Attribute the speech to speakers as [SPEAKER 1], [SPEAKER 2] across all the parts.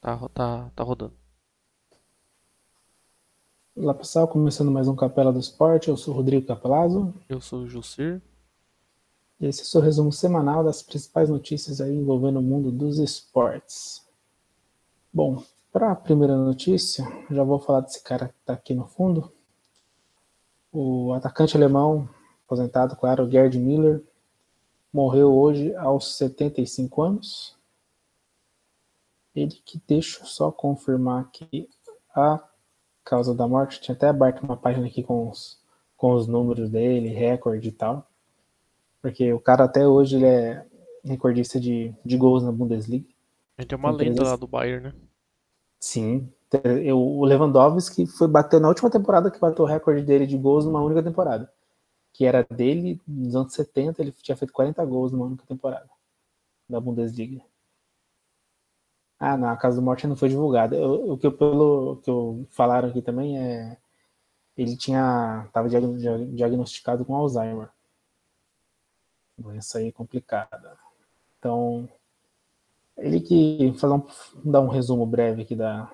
[SPEAKER 1] Tá, tá, tá rodando.
[SPEAKER 2] Olá pessoal, começando mais um Capela do Esporte, eu sou Rodrigo Capelazzo.
[SPEAKER 1] Eu sou o Jussir.
[SPEAKER 2] E esse é o seu resumo semanal das principais notícias aí envolvendo o mundo dos esportes. Bom, para a primeira notícia, já vou falar desse cara que está aqui no fundo. O atacante alemão, aposentado, claro, Gerd Miller, morreu hoje aos 75 anos. Ele que deixa só confirmar aqui a causa da morte. Tinha até aberto uma página aqui com os, com os números dele, recorde e tal. Porque o cara até hoje ele é recordista de, de gols na Bundesliga.
[SPEAKER 1] Ele tem uma lenda lá do Bayern, né?
[SPEAKER 2] Sim. O Lewandowski foi bater na última temporada que bateu o recorde dele de gols numa única temporada. Que era dele, nos anos 70, ele tinha feito 40 gols numa única temporada da Bundesliga. Ah, não, a Casa do Morte não foi divulgada. O que eu, pelo que eu falaram aqui também é ele tinha estava diagnosticado com Alzheimer. Doença aí complicada. Então, ele que fazer um, dar um resumo breve aqui da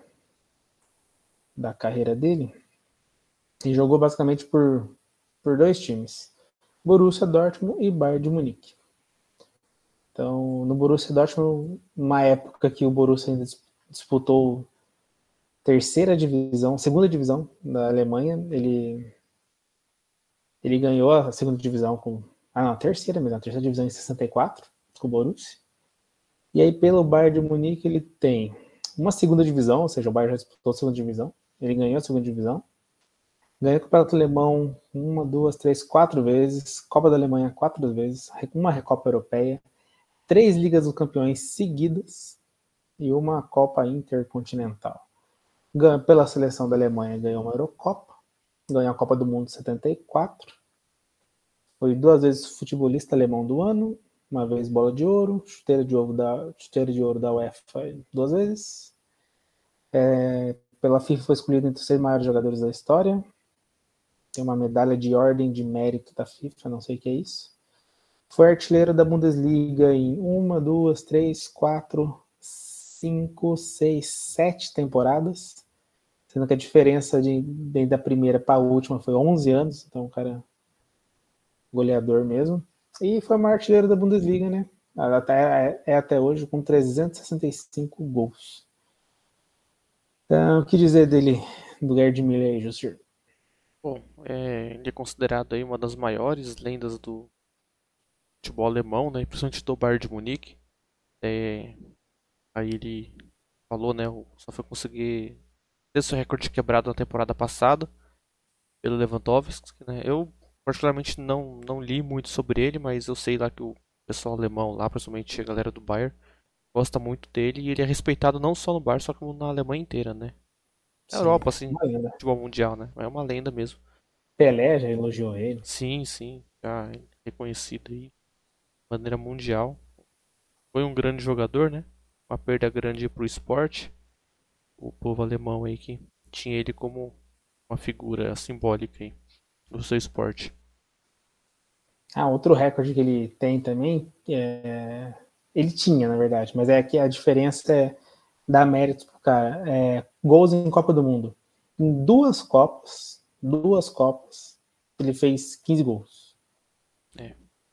[SPEAKER 2] da carreira dele. Ele jogou basicamente por por dois times: Borussia Dortmund e Bayern de Munique. Então, no Borussia Dortmund, uma época que o Borussia ainda disputou terceira divisão, segunda divisão da Alemanha, ele ele ganhou a segunda divisão com ah não, a terceira mesmo, a terceira divisão em 64 com o Borussia. E aí pelo Bayern de Munique ele tem uma segunda divisão, ou seja, o Bayern já disputou a segunda divisão, ele ganhou a segunda divisão. Ganhou o Campeonato Alemão uma, duas, três, quatro vezes, Copa da Alemanha quatro vezes, uma Recopa Europeia, três Ligas dos Campeões seguidas e uma Copa Intercontinental. Ganha pela seleção da Alemanha, ganhou uma Eurocopa, ganhou a Copa do Mundo 74, foi duas vezes futebolista alemão do ano, uma vez bola de ouro, chuteira de ouro da, chuteira de ouro da UEFA duas vezes. É, pela FIFA foi escolhido entre os seis maiores jogadores da história. Tem uma medalha de ordem de mérito da FIFA, não sei o que é isso. Foi artilheiro da Bundesliga em uma, duas, três, quatro, cinco, seis, sete temporadas. Sendo que a diferença de, de da primeira para a última foi 11 anos, então o cara goleador mesmo. E foi o artilheiro da Bundesliga, né? Até, é, é até hoje com 365 gols. Então, o que dizer dele, do Gerd Miller aí, Justir?
[SPEAKER 1] Bom, é, ele é considerado aí uma das maiores lendas do, futebol alemão, né? Principalmente do Bayern de Munique. É, aí ele falou, né? Só foi conseguir ter seu recorde quebrado na temporada passada pelo Lewandowski, né? Eu particularmente não não li muito sobre ele, mas eu sei lá que o pessoal alemão lá, principalmente a galera do Bayern, gosta muito dele e ele é respeitado não só no Bayern, só como na Alemanha inteira, né? Na Sim, Europa, assim, futebol mundial, né? É uma lenda mesmo.
[SPEAKER 2] Pelé já elogiou ele.
[SPEAKER 1] Sim, sim, já reconhecido aí maneira mundial. Foi um grande jogador, né? Uma perda grande para o esporte. O povo alemão aí que tinha ele como uma figura simbólica aí do seu esporte.
[SPEAKER 2] Ah, outro recorde que ele tem também, é... ele tinha, na verdade, mas é que a diferença é dar mérito pro cara. É, gols em Copa do Mundo. Em duas Copas, duas Copas, ele fez 15 gols.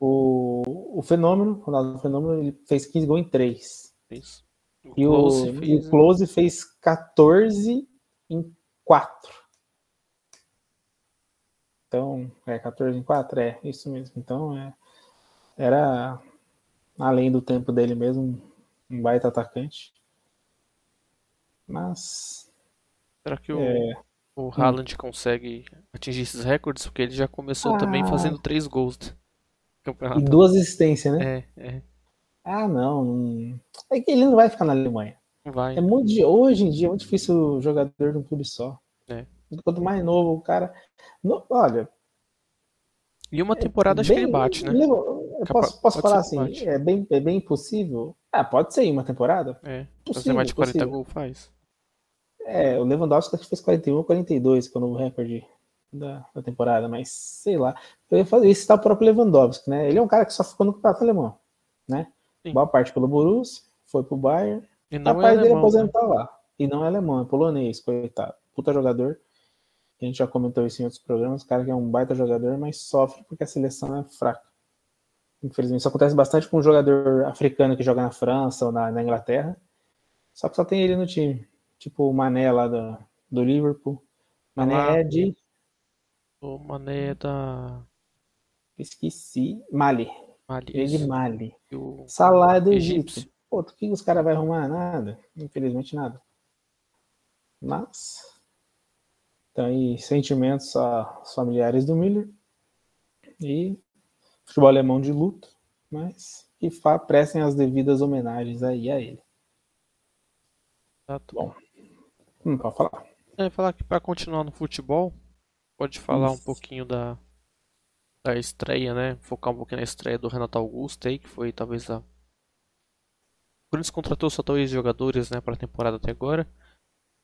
[SPEAKER 2] O, o Fenômeno, Ronaldo Fenômeno, ele fez 15 gols em 3.
[SPEAKER 1] Isso.
[SPEAKER 2] O e Close o, fez, o Close fez 14 em 4. Então, é 14 em 4? É, isso mesmo. Então, é, era, além do tempo dele mesmo, um baita atacante. Mas.
[SPEAKER 1] Será que o, é, o Haaland hum. consegue atingir esses recordes? Porque ele já começou ah, também fazendo 3 gols.
[SPEAKER 2] Campeonato. E duas existências,
[SPEAKER 1] né? É, é.
[SPEAKER 2] Ah, não, não. É que ele não vai ficar na Alemanha.
[SPEAKER 1] Vai.
[SPEAKER 2] É muito, hoje em dia é muito difícil o jogador de um clube só.
[SPEAKER 1] É.
[SPEAKER 2] Quanto mais novo o cara. No, olha.
[SPEAKER 1] E uma temporada é acho bem, que ele bate, né?
[SPEAKER 2] Eu posso, posso falar assim, é bem, é bem impossível. Ah, pode ser uma temporada.
[SPEAKER 1] É. Fazer mais de 40 gols faz.
[SPEAKER 2] É, o Lewandowski fez 41 ou 42, que é o novo recorde da, da temporada, mas sei lá. Eu ia fazer isso tá o próprio Lewandowski, né? Ele é um cara que só ficou no campeonato alemão, né? Sim. Boa parte pelo Borussia, foi pro Bayern,
[SPEAKER 1] E não
[SPEAKER 2] Capaz
[SPEAKER 1] é
[SPEAKER 2] dele
[SPEAKER 1] alemão, né?
[SPEAKER 2] aposentar lá. E não é alemão, é polonês, coitado. Puta jogador. A gente já comentou isso em outros programas. O cara que é um baita jogador, mas sofre porque a seleção é fraca. Infelizmente, isso acontece bastante com um jogador africano que joga na França ou na, na Inglaterra. Só que só tem ele no time. Tipo o Mané lá do, do Liverpool. Mané
[SPEAKER 1] Ah,
[SPEAKER 2] é de.
[SPEAKER 1] O Mané é da
[SPEAKER 2] Esqueci. Mali.
[SPEAKER 1] Mali.
[SPEAKER 2] Ele de. Mali.
[SPEAKER 1] O
[SPEAKER 2] Salah é do
[SPEAKER 1] Egípcio.
[SPEAKER 2] Egito. Pô, o que os caras vão arrumar? Nada. Infelizmente, nada. Mas. Então, aí, sentimentos aos familiares do Miller. E futebol alemão de luto. Mas que prestem as devidas homenagens aí a ele.
[SPEAKER 1] Exato.
[SPEAKER 2] Bom. Hum, pode falar.
[SPEAKER 1] É, falar que para continuar no futebol, pode falar um
[SPEAKER 2] Isso.
[SPEAKER 1] pouquinho da, da estreia, né? Focar um pouquinho na estreia do Renato Augusto aí, que foi talvez a. O Corinthians contratou só dois jogadores, né, para a temporada até agora.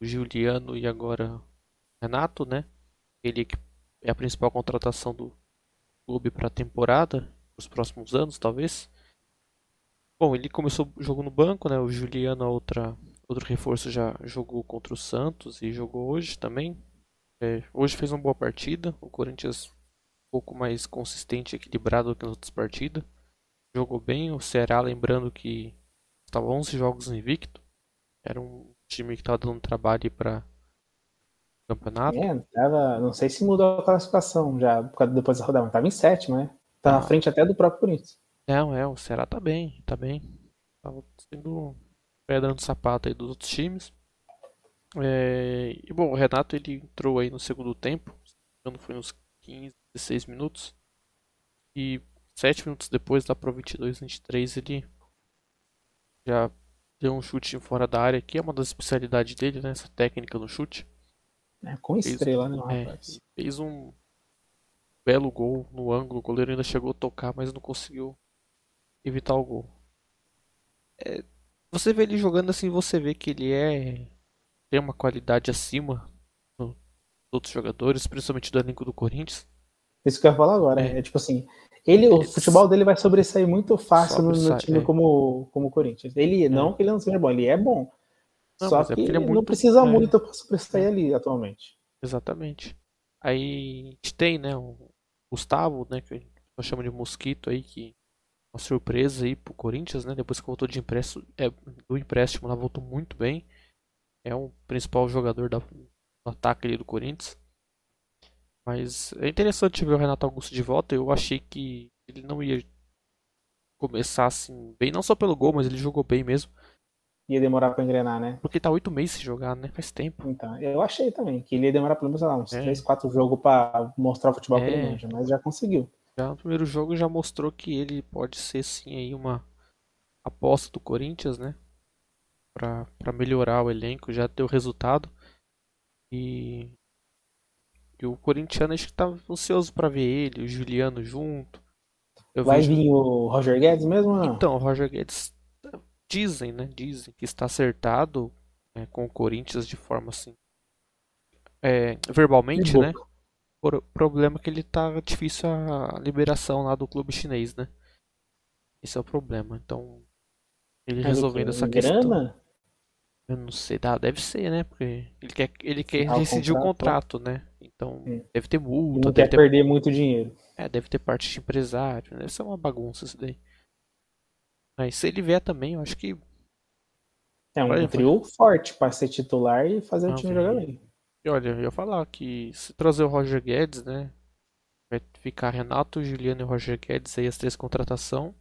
[SPEAKER 1] O Juliano e agora o Renato, né? Ele que é a principal contratação do clube para a temporada, os próximos anos, talvez. Bom, ele começou o jogo no banco, né? O Juliano, outra, outro reforço, já jogou contra o Santos e jogou hoje também. É, hoje fez uma boa partida. O Corinthians um pouco mais consistente e equilibrado do que nas outras partidas. Jogou bem. O Ceará, lembrando que estava 11 jogos invicto. Era um time que estava dando trabalho para campeonato.
[SPEAKER 2] É, tava, não sei se mudou a classificação já depois da rodada, mas tava em sétimo, né? Tá
[SPEAKER 1] Ah.
[SPEAKER 2] na frente até do próprio Corinthians.
[SPEAKER 1] Não, é, o Ceará tá bem, tá bem. Tava sendo pedra no sapato aí dos outros times. É, e bom, o Renato ele entrou aí no segundo tempo, engano, foi uns 15, 16 minutos. E 7 minutos depois, lá pro 22, 23, ele já deu um chute fora da área, que é uma das especialidades dele, né? Essa técnica no chute.
[SPEAKER 2] É, com estrela, né,
[SPEAKER 1] É,
[SPEAKER 2] rapaz?
[SPEAKER 1] fez um belo gol no ângulo. O goleiro ainda chegou a tocar, mas não conseguiu evitar o gol. É, você vê ele jogando assim, você vê que ele é tem uma qualidade acima dos outros jogadores, principalmente do elenco do Corinthians.
[SPEAKER 2] Isso que eu ia falar agora.
[SPEAKER 1] É.
[SPEAKER 2] É, tipo assim, ele, o futebol dele vai sobressair muito fácil no, no
[SPEAKER 1] Sobressai,
[SPEAKER 2] time
[SPEAKER 1] é.
[SPEAKER 2] como, como o Corinthians. Ele, não que ele não seja bom, ele é bom.
[SPEAKER 1] Não,
[SPEAKER 2] Só
[SPEAKER 1] é
[SPEAKER 2] que
[SPEAKER 1] porque ele é
[SPEAKER 2] não
[SPEAKER 1] muito-
[SPEAKER 2] precisa
[SPEAKER 1] é.
[SPEAKER 2] muito pra sobressair ali atualmente.
[SPEAKER 1] Exatamente. Aí a gente tem, né, o Gustavo, né, que a gente chama de Mosquito aí, que uma surpresa aí pro Corinthians, né, depois que voltou de empréstimo, é, do empréstimo lá voltou muito bem. É o principal jogador da, do ataque ali do Corinthians. Mas é interessante ver o Renato Augusto de volta. Eu achei que ele não ia começar assim bem, não só pelo gol, mas ele jogou bem mesmo.
[SPEAKER 2] Ia demorar pra engrenar, né?
[SPEAKER 1] Porque tá oito meses sem jogar, né? Faz tempo.
[SPEAKER 2] Então, eu achei também que ele ia demorar pelo menos, sei lá, uns
[SPEAKER 1] É.
[SPEAKER 2] 3, 4 jogos pra mostrar o futebol que
[SPEAKER 1] É.
[SPEAKER 2] ele manja, mas já conseguiu.
[SPEAKER 1] Já no primeiro jogo já mostrou que ele pode ser sim aí uma aposta do Corinthians, né? Pra, pra melhorar o elenco, já deu resultado. E, e o corintiano acho que tá ansioso pra ver ele, o Juliano junto. Eu
[SPEAKER 2] Vai
[SPEAKER 1] vejo-
[SPEAKER 2] vir o Roger Guedes mesmo?
[SPEAKER 1] Então, o Roger Guedes dizem, né? Dizem que está acertado né, com o Corinthians de forma assim. é, verbalmente, né? O problema é que ele tá difícil a liberação lá do clube chinês, né? Esse é o problema. Então, ele resolvendo
[SPEAKER 2] quê?
[SPEAKER 1] essa
[SPEAKER 2] Em
[SPEAKER 1] questão. Eu não sei, dá, deve ser, né? Porque ele quer, ele quer
[SPEAKER 2] Ah, o
[SPEAKER 1] rescindir o
[SPEAKER 2] contrato.
[SPEAKER 1] né? Então,
[SPEAKER 2] Hum.
[SPEAKER 1] deve ter
[SPEAKER 2] E
[SPEAKER 1] multa,
[SPEAKER 2] não
[SPEAKER 1] deve
[SPEAKER 2] quer
[SPEAKER 1] ter,
[SPEAKER 2] perder muito dinheiro.
[SPEAKER 1] é, deve ter parte de empresário, né? Deve ser uma bagunça isso daí. Mas se ele vier também, eu acho que
[SPEAKER 2] É um
[SPEAKER 1] Olha,
[SPEAKER 2] trio forte pra ser titular e fazer o
[SPEAKER 1] Não,
[SPEAKER 2] time
[SPEAKER 1] vem.
[SPEAKER 2] jogar bem.
[SPEAKER 1] E olha, eu ia falar que se trazer o Roger Guedes, né? Vai ficar Renato, Juliano e Roger Guedes aí, as três contratação.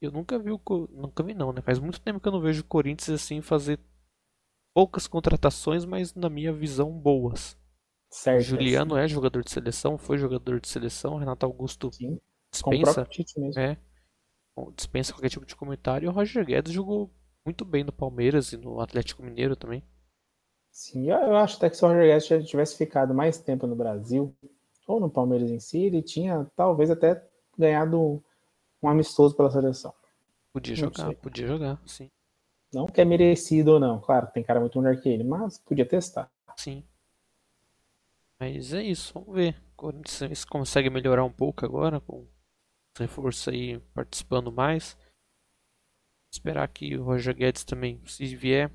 [SPEAKER 1] Eu nunca vi o. Nunca vi não, né? Faz muito tempo que eu não vejo o Corinthians assim fazer poucas contratações, mas na minha visão boas.
[SPEAKER 2] Certo.
[SPEAKER 1] Juliano é jogador de seleção, foi jogador de seleção, Renato Augusto
[SPEAKER 2] Sim,
[SPEAKER 1] dispensa, é, dispensa qualquer tipo de comentário. E o Roger Guedes jogou muito bem no Palmeiras e no Atlético Mineiro também.
[SPEAKER 2] Sim, eu, eu acho até que se o Roger Guedes já tivesse ficado mais tempo no Brasil, ou no Palmeiras em si, ele tinha talvez até ganhado um amistoso pela seleção.
[SPEAKER 1] Podia jogar, podia jogar, sim.
[SPEAKER 2] Não que é merecido ou não, claro, tem cara muito melhor que ele, mas podia testar.
[SPEAKER 1] Sim. Mas é isso, vamos ver. Corinthians consegue melhorar um pouco agora, com os reforços aí participando mais. esperar que o Roger Guedes também, se vier,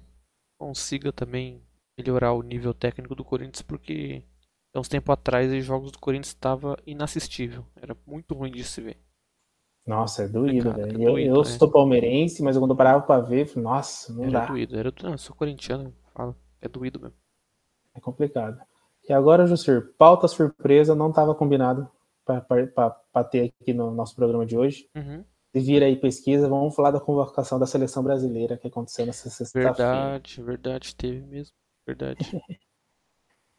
[SPEAKER 1] consiga também melhorar o nível técnico do Corinthians, porque há uns tempo atrás os jogos do Corinthians estava inassistível. Era muito ruim de se ver.
[SPEAKER 2] Nossa, é doído,
[SPEAKER 1] Cara,
[SPEAKER 2] velho.
[SPEAKER 1] é
[SPEAKER 2] eu,
[SPEAKER 1] doído,
[SPEAKER 2] eu
[SPEAKER 1] né?
[SPEAKER 2] sou palmeirense, mas quando eu parava pra ver, falei, nossa, não
[SPEAKER 1] Era
[SPEAKER 2] dá.
[SPEAKER 1] doído, era Não, eu sou corintiano, fala. É doído mesmo.
[SPEAKER 2] É complicado. E agora, Jussir, pauta surpresa não estava combinado para ter aqui no nosso programa de hoje.
[SPEAKER 1] Uhum.
[SPEAKER 2] Se vira aí pesquisa, vamos falar da convocação da seleção brasileira que aconteceu nessa sexta-feira.
[SPEAKER 1] Verdade, verdade, teve mesmo. Verdade.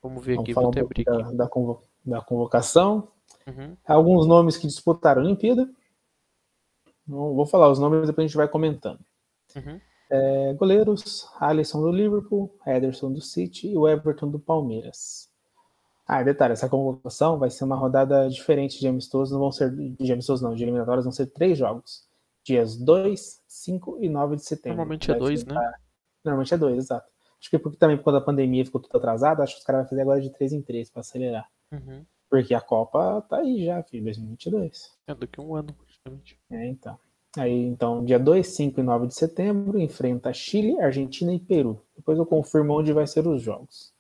[SPEAKER 1] Vamos ver
[SPEAKER 2] Vamos
[SPEAKER 1] aqui,
[SPEAKER 2] falar
[SPEAKER 1] vou até abrir
[SPEAKER 2] da, da convo- da convocação.
[SPEAKER 1] Uhum.
[SPEAKER 2] Alguns nomes que disputaram a Olimpíada. Não vou falar os nomes, depois a gente vai comentando.
[SPEAKER 1] Uhum.
[SPEAKER 2] É, goleiros, Alisson do Liverpool, Ederson do City e o Everton do Palmeiras. Ah, detalhe, essa convocação vai ser uma rodada diferente de amistosos, não vão ser de amistosos não, de eliminatórias vão ser três jogos. Dias 2, 5 e 9 de setembro.
[SPEAKER 1] Normalmente é dois, né?
[SPEAKER 2] Normalmente é dois, exato. Acho que porque também por causa da pandemia ficou tudo atrasado, acho que os caras vão fazer agora de 3 em 3 para acelerar.
[SPEAKER 1] Uhum.
[SPEAKER 2] Porque a Copa tá aí já, filho, 2022.
[SPEAKER 1] É daqui a um ano, praticamente.
[SPEAKER 2] É, então. Aí, então, dia 2, 5 e 9 de setembro, enfrenta Chile, Argentina e Peru. Depois eu confirmo onde vai ser os jogos.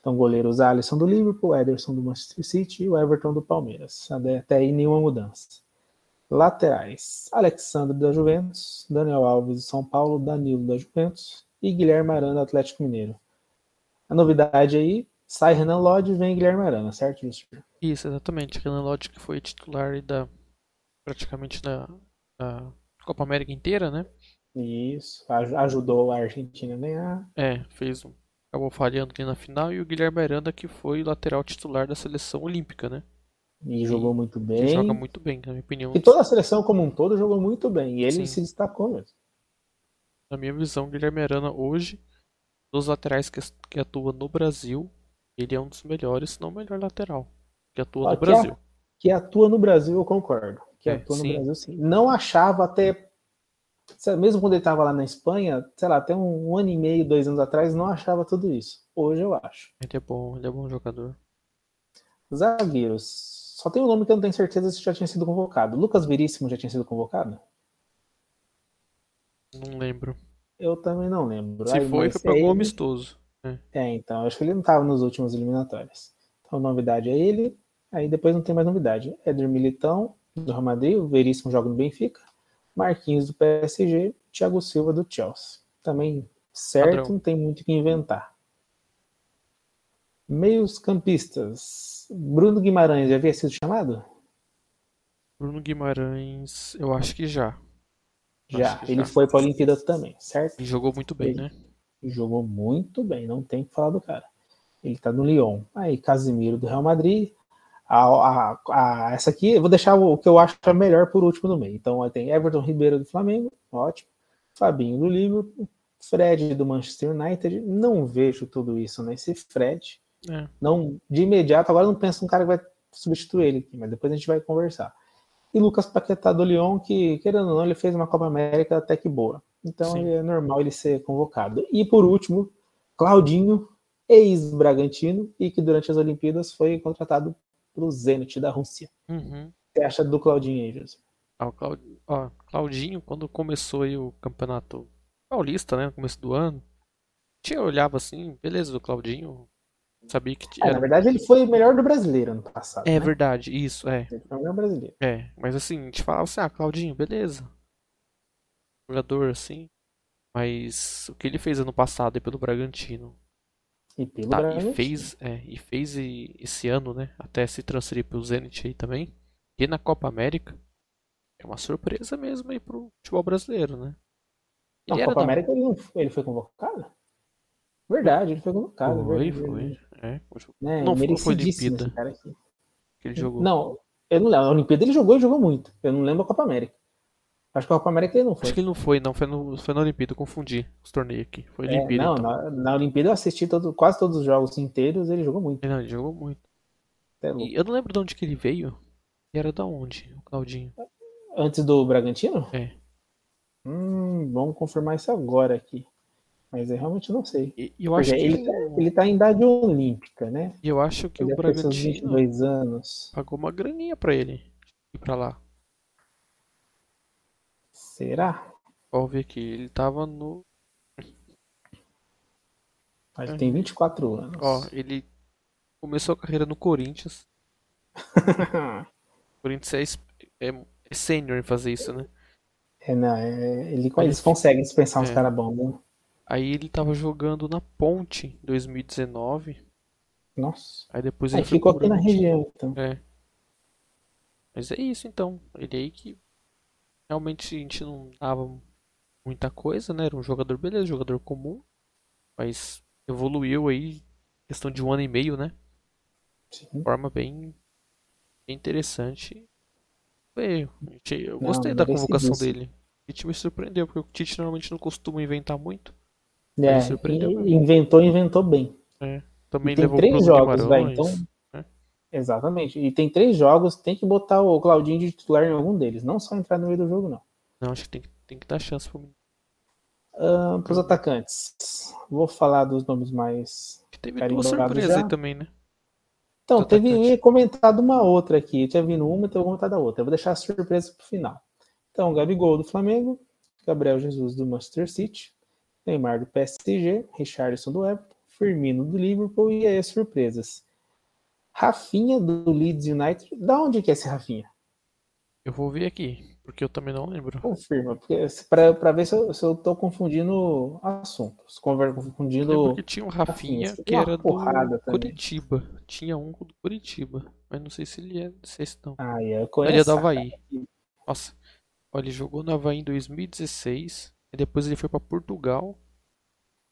[SPEAKER 2] Então, goleiros Alisson do Liverpool, Ederson do Manchester City e o Everton do Palmeiras. Até aí nenhuma mudança. Laterais: Alexandre da Juventus, Daniel Alves do São Paulo, Danilo da Juventus e Guilherme Arana do Atlético Mineiro. A novidade aí, sai Renan Lodge e vem Guilherme Arana, certo, Justin?
[SPEAKER 1] Isso, exatamente. Renan Lodge que foi titular da praticamente da, da Copa América inteira, né?
[SPEAKER 2] Isso, aj- ajudou a Argentina a ganhar.
[SPEAKER 1] É, fez um. Acabou falhando ali na final e o Guilherme Aranda que foi lateral titular da seleção olímpica, né?
[SPEAKER 2] E jogou muito bem.
[SPEAKER 1] joga muito bem, na minha opinião.
[SPEAKER 2] E toda a seleção como um todo jogou muito bem. E ele
[SPEAKER 1] Sim.
[SPEAKER 2] se destacou mesmo.
[SPEAKER 1] Na minha visão, Guilherme Arana hoje, dos laterais que, que atua no Brasil, ele é um dos melhores, se não o melhor lateral que atua
[SPEAKER 2] Ó,
[SPEAKER 1] no
[SPEAKER 2] que
[SPEAKER 1] Brasil.
[SPEAKER 2] Que atua no Brasil, eu concordo. Que
[SPEAKER 1] É,
[SPEAKER 2] atua no. Brasil, sim. Não achava até. Mesmo quando ele estava lá na Espanha, sei lá, até um, um ano e meio, dois anos atrás, não achava tudo isso. Hoje eu acho.
[SPEAKER 1] Ele é bom, ele é bom jogador.
[SPEAKER 2] Zagueiros. Só tem um nome que eu não tenho certeza se já tinha sido convocado. Lucas Veríssimo já tinha sido convocado?
[SPEAKER 1] Não lembro.
[SPEAKER 2] Eu também não lembro.
[SPEAKER 1] Se
[SPEAKER 2] Aí,
[SPEAKER 1] foi, foi para
[SPEAKER 2] é
[SPEAKER 1] algum
[SPEAKER 2] ele-
[SPEAKER 1] amistoso.
[SPEAKER 2] É, então, acho que ele não estava nos últimos eliminatórios. Então, novidade é ele. Aí depois não tem mais novidade. Éder Militão, do Real Madrid, o Veríssimo joga no Benfica. Marquinhos do PSG, Thiago Silva do Chelsea. Também certo,
[SPEAKER 1] Padrão.
[SPEAKER 2] não tem muito o que inventar. Meios campistas. Bruno Guimarães já havia sido chamado?
[SPEAKER 1] Bruno Guimarães, eu acho que já.
[SPEAKER 2] Já.
[SPEAKER 1] Que
[SPEAKER 2] Ele
[SPEAKER 1] já.
[SPEAKER 2] foi para a Olimpíada também, certo?
[SPEAKER 1] Ele jogou muito bem,
[SPEAKER 2] Ele-
[SPEAKER 1] né?
[SPEAKER 2] E jogou muito bem, não tem o que falar do cara. Ele tá no Lyon. Aí, Casimiro do Real Madrid. A, a- a- essa aqui, eu vou deixar o, que eu acho melhor por último no meio. Então, tem Everton Ribeiro do Flamengo, ótimo. Fabinho do Liverpool. Fred do Manchester United. Não vejo tudo isso nesse Fred.
[SPEAKER 1] É.
[SPEAKER 2] Não, de imediato, agora não penso num cara que vai substituir ele aqui, mas depois a gente vai conversar. E Lucas Paquetá do Lyon, que, querendo ou não, ele fez uma Copa América até que boa. Então é normal ele ser convocado. E por último, Claudinho, ex-Bragantino, e que durante as Olimpíadas foi contratado pelo Zenit da Rússia.
[SPEAKER 1] Uhum.
[SPEAKER 2] O que você acha do Claudinho aí, José?
[SPEAKER 1] Ah, o Claud... ó, Claudinho, quando começou aí o campeonato paulista, né? No começo do ano, tinha olhava assim, beleza, do Claudinho. Sabia que
[SPEAKER 2] É,
[SPEAKER 1] era.
[SPEAKER 2] na verdade, ele foi o melhor do brasileiro ano passado.
[SPEAKER 1] É
[SPEAKER 2] né?
[SPEAKER 1] verdade, isso, é.
[SPEAKER 2] Ele foi o melhor brasileiro.
[SPEAKER 1] É, mas assim, a gente falava assim, ah, Claudinho, beleza. Jogador assim. Mas o que ele fez ano passado aí pelo Bragantino.
[SPEAKER 2] E
[SPEAKER 1] Tá, e fez, é, e fez esse ano, né? Até se transferir pro Zenit aí também. E na Copa América. É uma surpresa mesmo aí pro futebol brasileiro, né?
[SPEAKER 2] Na
[SPEAKER 1] Ele
[SPEAKER 2] Copa
[SPEAKER 1] da-
[SPEAKER 2] América ele, não, ele foi convocado? Verdade, ele foi convocado.
[SPEAKER 1] Foi,
[SPEAKER 2] verdade,
[SPEAKER 1] foi.
[SPEAKER 2] verdade.
[SPEAKER 1] É,
[SPEAKER 2] Né?
[SPEAKER 1] Não foi- foi Olimpíada.
[SPEAKER 2] esse cara aqui.
[SPEAKER 1] que ele jogou.
[SPEAKER 2] Não, eu não lembro. A Olimpíada ele jogou e jogou muito. Eu não lembro a Copa América. Acho que a Copa América ele não foi.
[SPEAKER 1] Acho que ele não foi, não. Foi, no, foi na Olimpíada, eu confundi os torneios aqui. Foi
[SPEAKER 2] É,
[SPEAKER 1] Olimpíada,
[SPEAKER 2] não,
[SPEAKER 1] então.
[SPEAKER 2] na, na Olimpíada eu assisti todo- quase todos os jogos inteiros, ele jogou muito.
[SPEAKER 1] Não, ele jogou muito. E eu não lembro de onde que ele veio. E era da onde, o Claudinho?
[SPEAKER 2] Antes do Bragantino?
[SPEAKER 1] É.
[SPEAKER 2] Hum, vamos confirmar isso agora aqui. Mas eu realmente não sei.
[SPEAKER 1] E, eu acho
[SPEAKER 2] Porque
[SPEAKER 1] que
[SPEAKER 2] ele, tá, ele tá em idade olímpica, né?
[SPEAKER 1] e eu acho que
[SPEAKER 2] Ele
[SPEAKER 1] o Bragantino
[SPEAKER 2] 22 anos.
[SPEAKER 1] pagou uma graninha pra ele ir pra lá.
[SPEAKER 2] Será?
[SPEAKER 1] Vou ver aqui. Ele tava no.
[SPEAKER 2] Ele tem 24 anos.
[SPEAKER 1] Ó, ele começou a carreira no Corinthians. o Corinthians é, é, é sênior em fazer isso, né?
[SPEAKER 2] É, não, é, ele, eles conseguem dispensar uns
[SPEAKER 1] É.
[SPEAKER 2] caras bons, né?
[SPEAKER 1] Aí ele tava jogando na Ponte em 2019.
[SPEAKER 2] Nossa.
[SPEAKER 1] Aí depois
[SPEAKER 2] Aí
[SPEAKER 1] ele foi
[SPEAKER 2] ficou aqui na região, então.
[SPEAKER 1] É. Mas é isso então. Ele aí que realmente a gente não dava muita coisa, né? Era um jogador, beleza, jogador comum. Mas evoluiu aí, questão de um ano e meio, né?
[SPEAKER 2] Sim.
[SPEAKER 1] De forma bem, bem interessante. Gente- eu
[SPEAKER 2] Não,
[SPEAKER 1] gostei da convocação dele. O Tite me surpreendeu, porque o Tite normalmente não costuma inventar muito.
[SPEAKER 2] É,
[SPEAKER 1] Me surpreendeu
[SPEAKER 2] e-
[SPEAKER 1] mesmo.
[SPEAKER 2] inventou, inventou bem.
[SPEAKER 1] Também
[SPEAKER 2] E tem
[SPEAKER 1] levou
[SPEAKER 2] três jogos, então. Exatamente. E tem três jogos, tem que botar o Claudinho de titular em algum deles. Não só entrar no meio do jogo, não.
[SPEAKER 1] Não, acho que tem, que- tem que dar chance pro menino.
[SPEAKER 2] para os atacantes. Vou falar dos nomes mais.
[SPEAKER 1] Que Teve duas surpresas aí também, né?
[SPEAKER 2] Então,
[SPEAKER 1] Os
[SPEAKER 2] teve ia comentado uma outra aqui. Eu tinha vindo uma, então eu vou comentar da outra. Eu vou deixar a surpresa pro final. Então, Gabigol do Flamengo, Gabriel Jesus do Manchester City, Neymar do PSG, Richarlison do Everton, Firmino do Liverpool e aí as surpresas. Rafinha do Leeds United. Da onde que é esse Rafinha?
[SPEAKER 1] Eu vou ver aqui, porque eu também não lembro.
[SPEAKER 2] Confirma, para ver se eu, se eu tô confundindo assuntos.
[SPEAKER 1] Eu
[SPEAKER 2] Confundindo.
[SPEAKER 1] lembro que tinha um Rafinha
[SPEAKER 2] Rafinha,
[SPEAKER 1] que era do
[SPEAKER 2] também.
[SPEAKER 1] Curitiba. Tinha um do Curitiba, mas não sei se ele é, se é esse não.
[SPEAKER 2] Ah, é,
[SPEAKER 1] Ele é do Havaí. Nossa, olha, ele jogou no Havaí em 2016, e depois ele foi pra Portugal,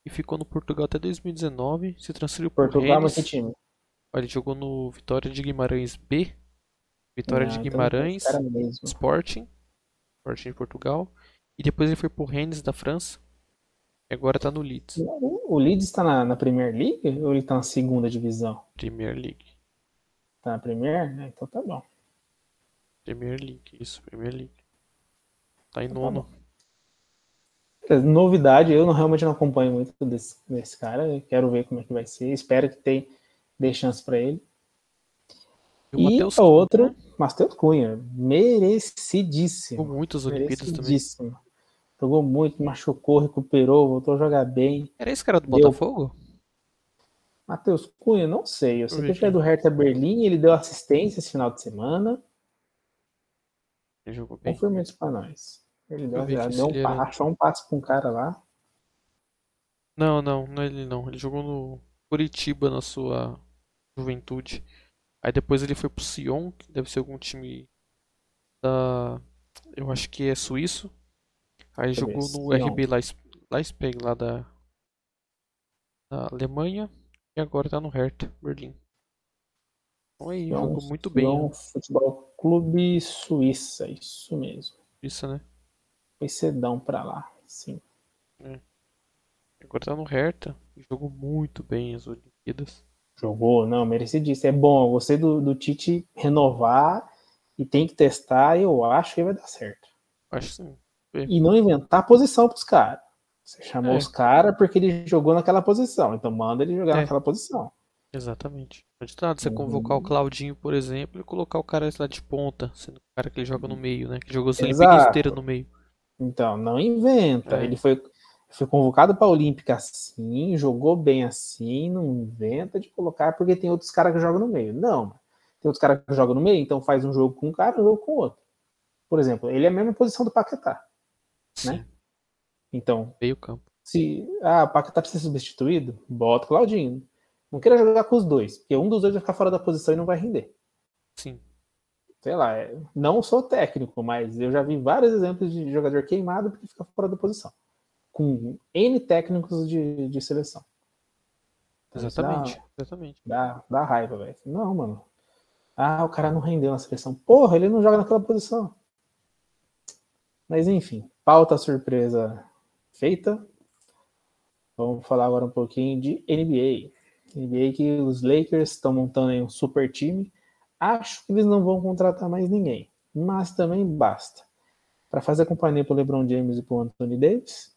[SPEAKER 1] e ficou no Portugal até 2019, se transferiu pro
[SPEAKER 2] Portugal, mas que time?
[SPEAKER 1] Ele jogou no Vitória de Guimarães B, Vitória
[SPEAKER 2] Ah,
[SPEAKER 1] de
[SPEAKER 2] então
[SPEAKER 1] Guimarães,
[SPEAKER 2] mesmo.
[SPEAKER 1] Sporting, Sporting de Portugal, e depois ele foi pro Rennes da França, e agora tá no Leeds,
[SPEAKER 2] O, Leeds está na, na Premier League ou ele está na segunda divisão?
[SPEAKER 1] Premier League.
[SPEAKER 2] Tá na Premier? É, então tá bom.
[SPEAKER 1] Premier League, isso, Premier League. Tá em
[SPEAKER 2] Tá
[SPEAKER 1] nono.
[SPEAKER 2] Novidade, eu não, realmente não acompanho muito desse, desse cara. Quero ver como é que vai ser. Espero que tenha dê chance para ele.
[SPEAKER 1] E o
[SPEAKER 2] E
[SPEAKER 1] Cunha,
[SPEAKER 2] outra,
[SPEAKER 1] né?
[SPEAKER 2] Matheus Cunha,
[SPEAKER 1] Jogou
[SPEAKER 2] merecidíssimo.
[SPEAKER 1] muitas Olimpíadas também.
[SPEAKER 2] Merecidíssimo. Jogou muito, machucou, recuperou, voltou a jogar bem.
[SPEAKER 1] Era esse cara do
[SPEAKER 2] Deu.
[SPEAKER 1] Botafogo?
[SPEAKER 2] Matheus Cunha, não sei. Eu sei que ele é do Hertha Berlim, ele deu assistência esse final de semana.
[SPEAKER 1] Ele jogou bem.
[SPEAKER 2] Confirma isso pra nós. Ele deu, deu um
[SPEAKER 1] era-
[SPEAKER 2] passo, achou um passo pra um cara lá.
[SPEAKER 1] Não, não, não é ele não. Ele jogou no Curitiba na sua juventude. Aí depois ele foi pro Sion, que deve ser algum time da. Eu acho que é suíço. Aí jogou
[SPEAKER 2] ver,
[SPEAKER 1] no
[SPEAKER 2] Sion.
[SPEAKER 1] RB Leipzig lá da, da Alemanha. E agora tá no Hertha Berlim. Então aí,
[SPEAKER 2] Sion-
[SPEAKER 1] jogou muito bem.
[SPEAKER 2] Sion
[SPEAKER 1] né?
[SPEAKER 2] Futebol Clube Suíça, isso mesmo.
[SPEAKER 1] Isso, né?
[SPEAKER 2] Foi cedão pra lá, sim.
[SPEAKER 1] Agora tá no Hertha. E jogou muito bem as Olimpíadas.
[SPEAKER 2] Jogou, não, merecidíssimo. É bom, eu gostei do, do Tite renovar e tem que testar, eu acho que vai dar certo.
[SPEAKER 1] Acho sim.
[SPEAKER 2] E não inventar posição pros caras. Você chamou
[SPEAKER 1] É.
[SPEAKER 2] os caras porque ele jogou naquela posição, então manda ele jogar
[SPEAKER 1] É.
[SPEAKER 2] naquela posição.
[SPEAKER 1] Exatamente. Adianta nada você
[SPEAKER 2] Uhum.
[SPEAKER 1] convocar o Claudinho, por exemplo, e colocar o cara lá de ponta, sendo o cara que ele joga no meio, né? Que jogou Olimpíadas
[SPEAKER 2] Exato.
[SPEAKER 1] inteiras no meio.
[SPEAKER 2] Então, não inventa.
[SPEAKER 1] É.
[SPEAKER 2] Ele foi, foi convocado para a Olímpica assim, jogou bem assim, não inventa de colocar porque tem outros caras que jogam no meio. Não, tem outros caras que jogam no meio, então faz um jogo com um cara, um jogo com outro. Por exemplo, ele é a mesma posição do Paquetá. Né? Então,
[SPEAKER 1] meio campo.
[SPEAKER 2] se ah, o Paquetá precisa ser substituído, bota o Claudinho. Não queira jogar com os dois, porque um dos dois vai ficar fora da posição e não vai render.
[SPEAKER 1] Sim.
[SPEAKER 2] sei lá, é- não sou técnico, mas eu já vi vários exemplos de jogador queimado porque fica fora da posição. Com N técnicos de, de seleção. Então,
[SPEAKER 1] Exatamente. Exatamente.
[SPEAKER 2] Dá, dá, dá raiva, velho. Não, mano. Ah, o cara não rendeu na seleção. Porra, ele não joga naquela posição. Mas enfim, pauta surpresa feita. Vamos falar agora um pouquinho de NBA. NBA que os Lakers estão montando aí um super time. Acho que eles não vão contratar mais ninguém, mas também basta. Para fazer companhia para o LeBron James e para o Anthony Davis,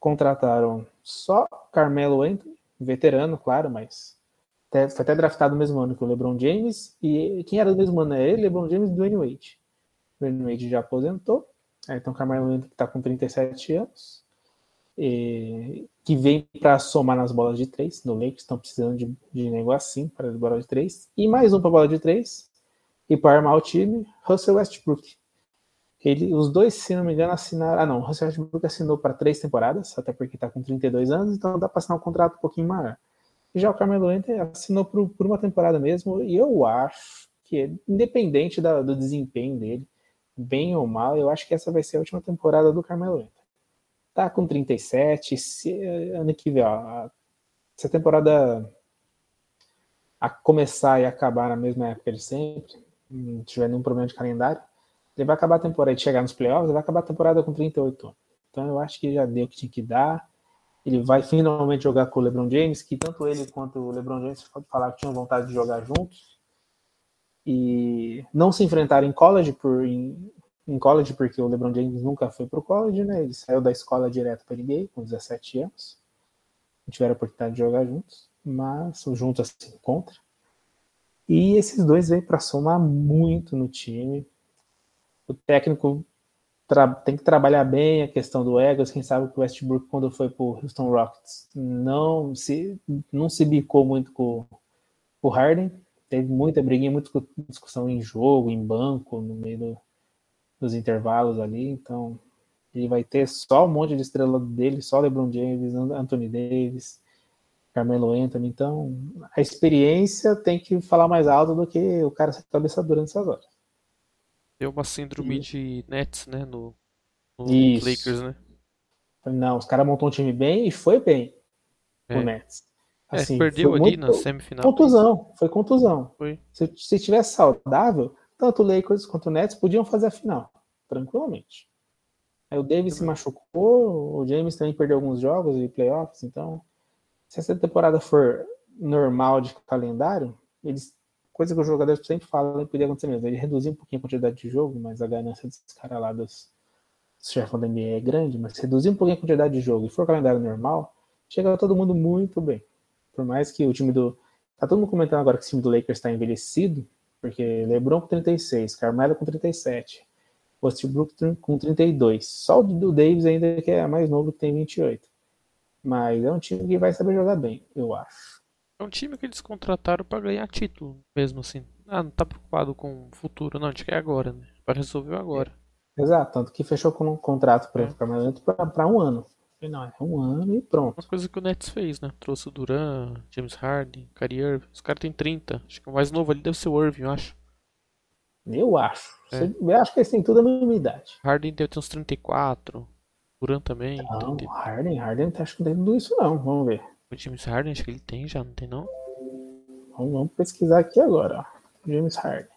[SPEAKER 2] contrataram só Carmelo Anthony, veterano, claro, mas até- foi até draftado no mesmo ano que o LeBron James. E quem era do mesmo ano é ele, LeBron James e Dwayne Wade. Dwayne Wade já aposentou. Aí tem o Carmelo Anthony está com 37 anos, e, que vem para somar nas bolas de três. No Lakers estão precisando de, de negócio assim para as bolas de três. E mais um para bola de três. E para armar o time, Russell Westbrook. Ele, os dois, se não me engano, assinaram. Ah, não, o Russell Westbrook assinou para três temporadas, até porque está com 32 anos, então dá para assinar um contrato um pouquinho maior. E já o Carmelo Anthony assinou por, por uma temporada mesmo, e eu acho que, independente da, do desempenho dele, bem ou mal, eu acho que essa vai ser a última temporada do Carmelo Anthony. Tá com 37, se, ano que vem, ó, se a temporada a começar e acabar na mesma época de sempre, não tiver nenhum problema de calendário, ele vai acabar a temporada e chegar nos playoffs, ele vai acabar a temporada com 38 anos. Então eu acho que já deu o que tinha que dar. Ele vai finalmente jogar com o LeBron James, que tanto ele quanto o LeBron James pode falar que tinham vontade de jogar juntos. E não se enfrentaram em college por em, em college porque o LeBron James nunca foi pro college, né? Ele saiu da escola direto para NBA com 17 anos. Não tiveram a oportunidade de jogar juntos, mas juntos assim contra. E esses dois veio para somar muito no time. O técnico tem que trabalhar bem a questão do egos. Quem sabe que o Westbrook, quando foi para o Houston Rockets, não se, não se bicou muito com, com o Harden. Teve muita briguinha, muita discussão em jogo, em banco, no meio do, dos intervalos ali. Então, ele vai ter só um monte de estrela dele, só LeBron James, Anthony Davis, Carmelo Anthony. Então, a experiência tem que falar mais alto do que o cara ser cabeça durante essas horas.
[SPEAKER 1] Deu uma síndrome e... de Nets, né? No, no
[SPEAKER 2] Lakers, né? Não, os caras montou um time bem e foi bem é. o Nets.
[SPEAKER 1] É, assim, é, perdeu ali muito... na semifinal.
[SPEAKER 2] Contusão, foi contusão. Foi. Se, se tivesse saudável, tanto o Lakers quanto o Nets podiam fazer a final, tranquilamente. Aí o Davis se machucou, o James também perdeu alguns jogos e playoffs, então se essa temporada for normal de calendário, eles coisa que os jogadores sempre falam podia acontecer mesmo. Ele reduzir um pouquinho a quantidade de jogo, mas a ganância dos caras lá dos, dos chefão da NBA é grande, mas reduzir um pouquinho a quantidade de jogo e for calendário normal, chega todo mundo muito bem. Por mais que o time do. Tá todo mundo comentando agora que o time do Lakers está envelhecido, porque LeBron com 36, Carmelo com 37, Westbrook com 32. Só o do Davis ainda que é mais novo que tem 28. Mas é um time que vai saber jogar bem, eu acho.
[SPEAKER 1] É um time que eles contrataram para ganhar título, mesmo assim. Ah, não tá preocupado com o futuro, não. A gente quer agora, né? Para resolver agora.
[SPEAKER 2] Exato, tanto que fechou com um contrato para ficar mais lento para um ano. Não, é um ano e pronto.
[SPEAKER 1] Uma coisa que o Nets fez, né? Trouxe o Duran, James Harden, Kyrie Irving. Os caras têm 30. Acho que o mais novo ali deve ser o Irving, eu acho.
[SPEAKER 2] Eu acho. É. Eu acho que eles têm tudo a mesma idade.
[SPEAKER 1] Harden deve ter uns 34. Duran também.
[SPEAKER 2] Não, 30... Harden, Harden acho que não tem tudo isso não. Vamos ver.
[SPEAKER 1] O James Harden, acho que ele tem já, não tem não?
[SPEAKER 2] Vamos, vamos pesquisar aqui agora, ó. James Harden.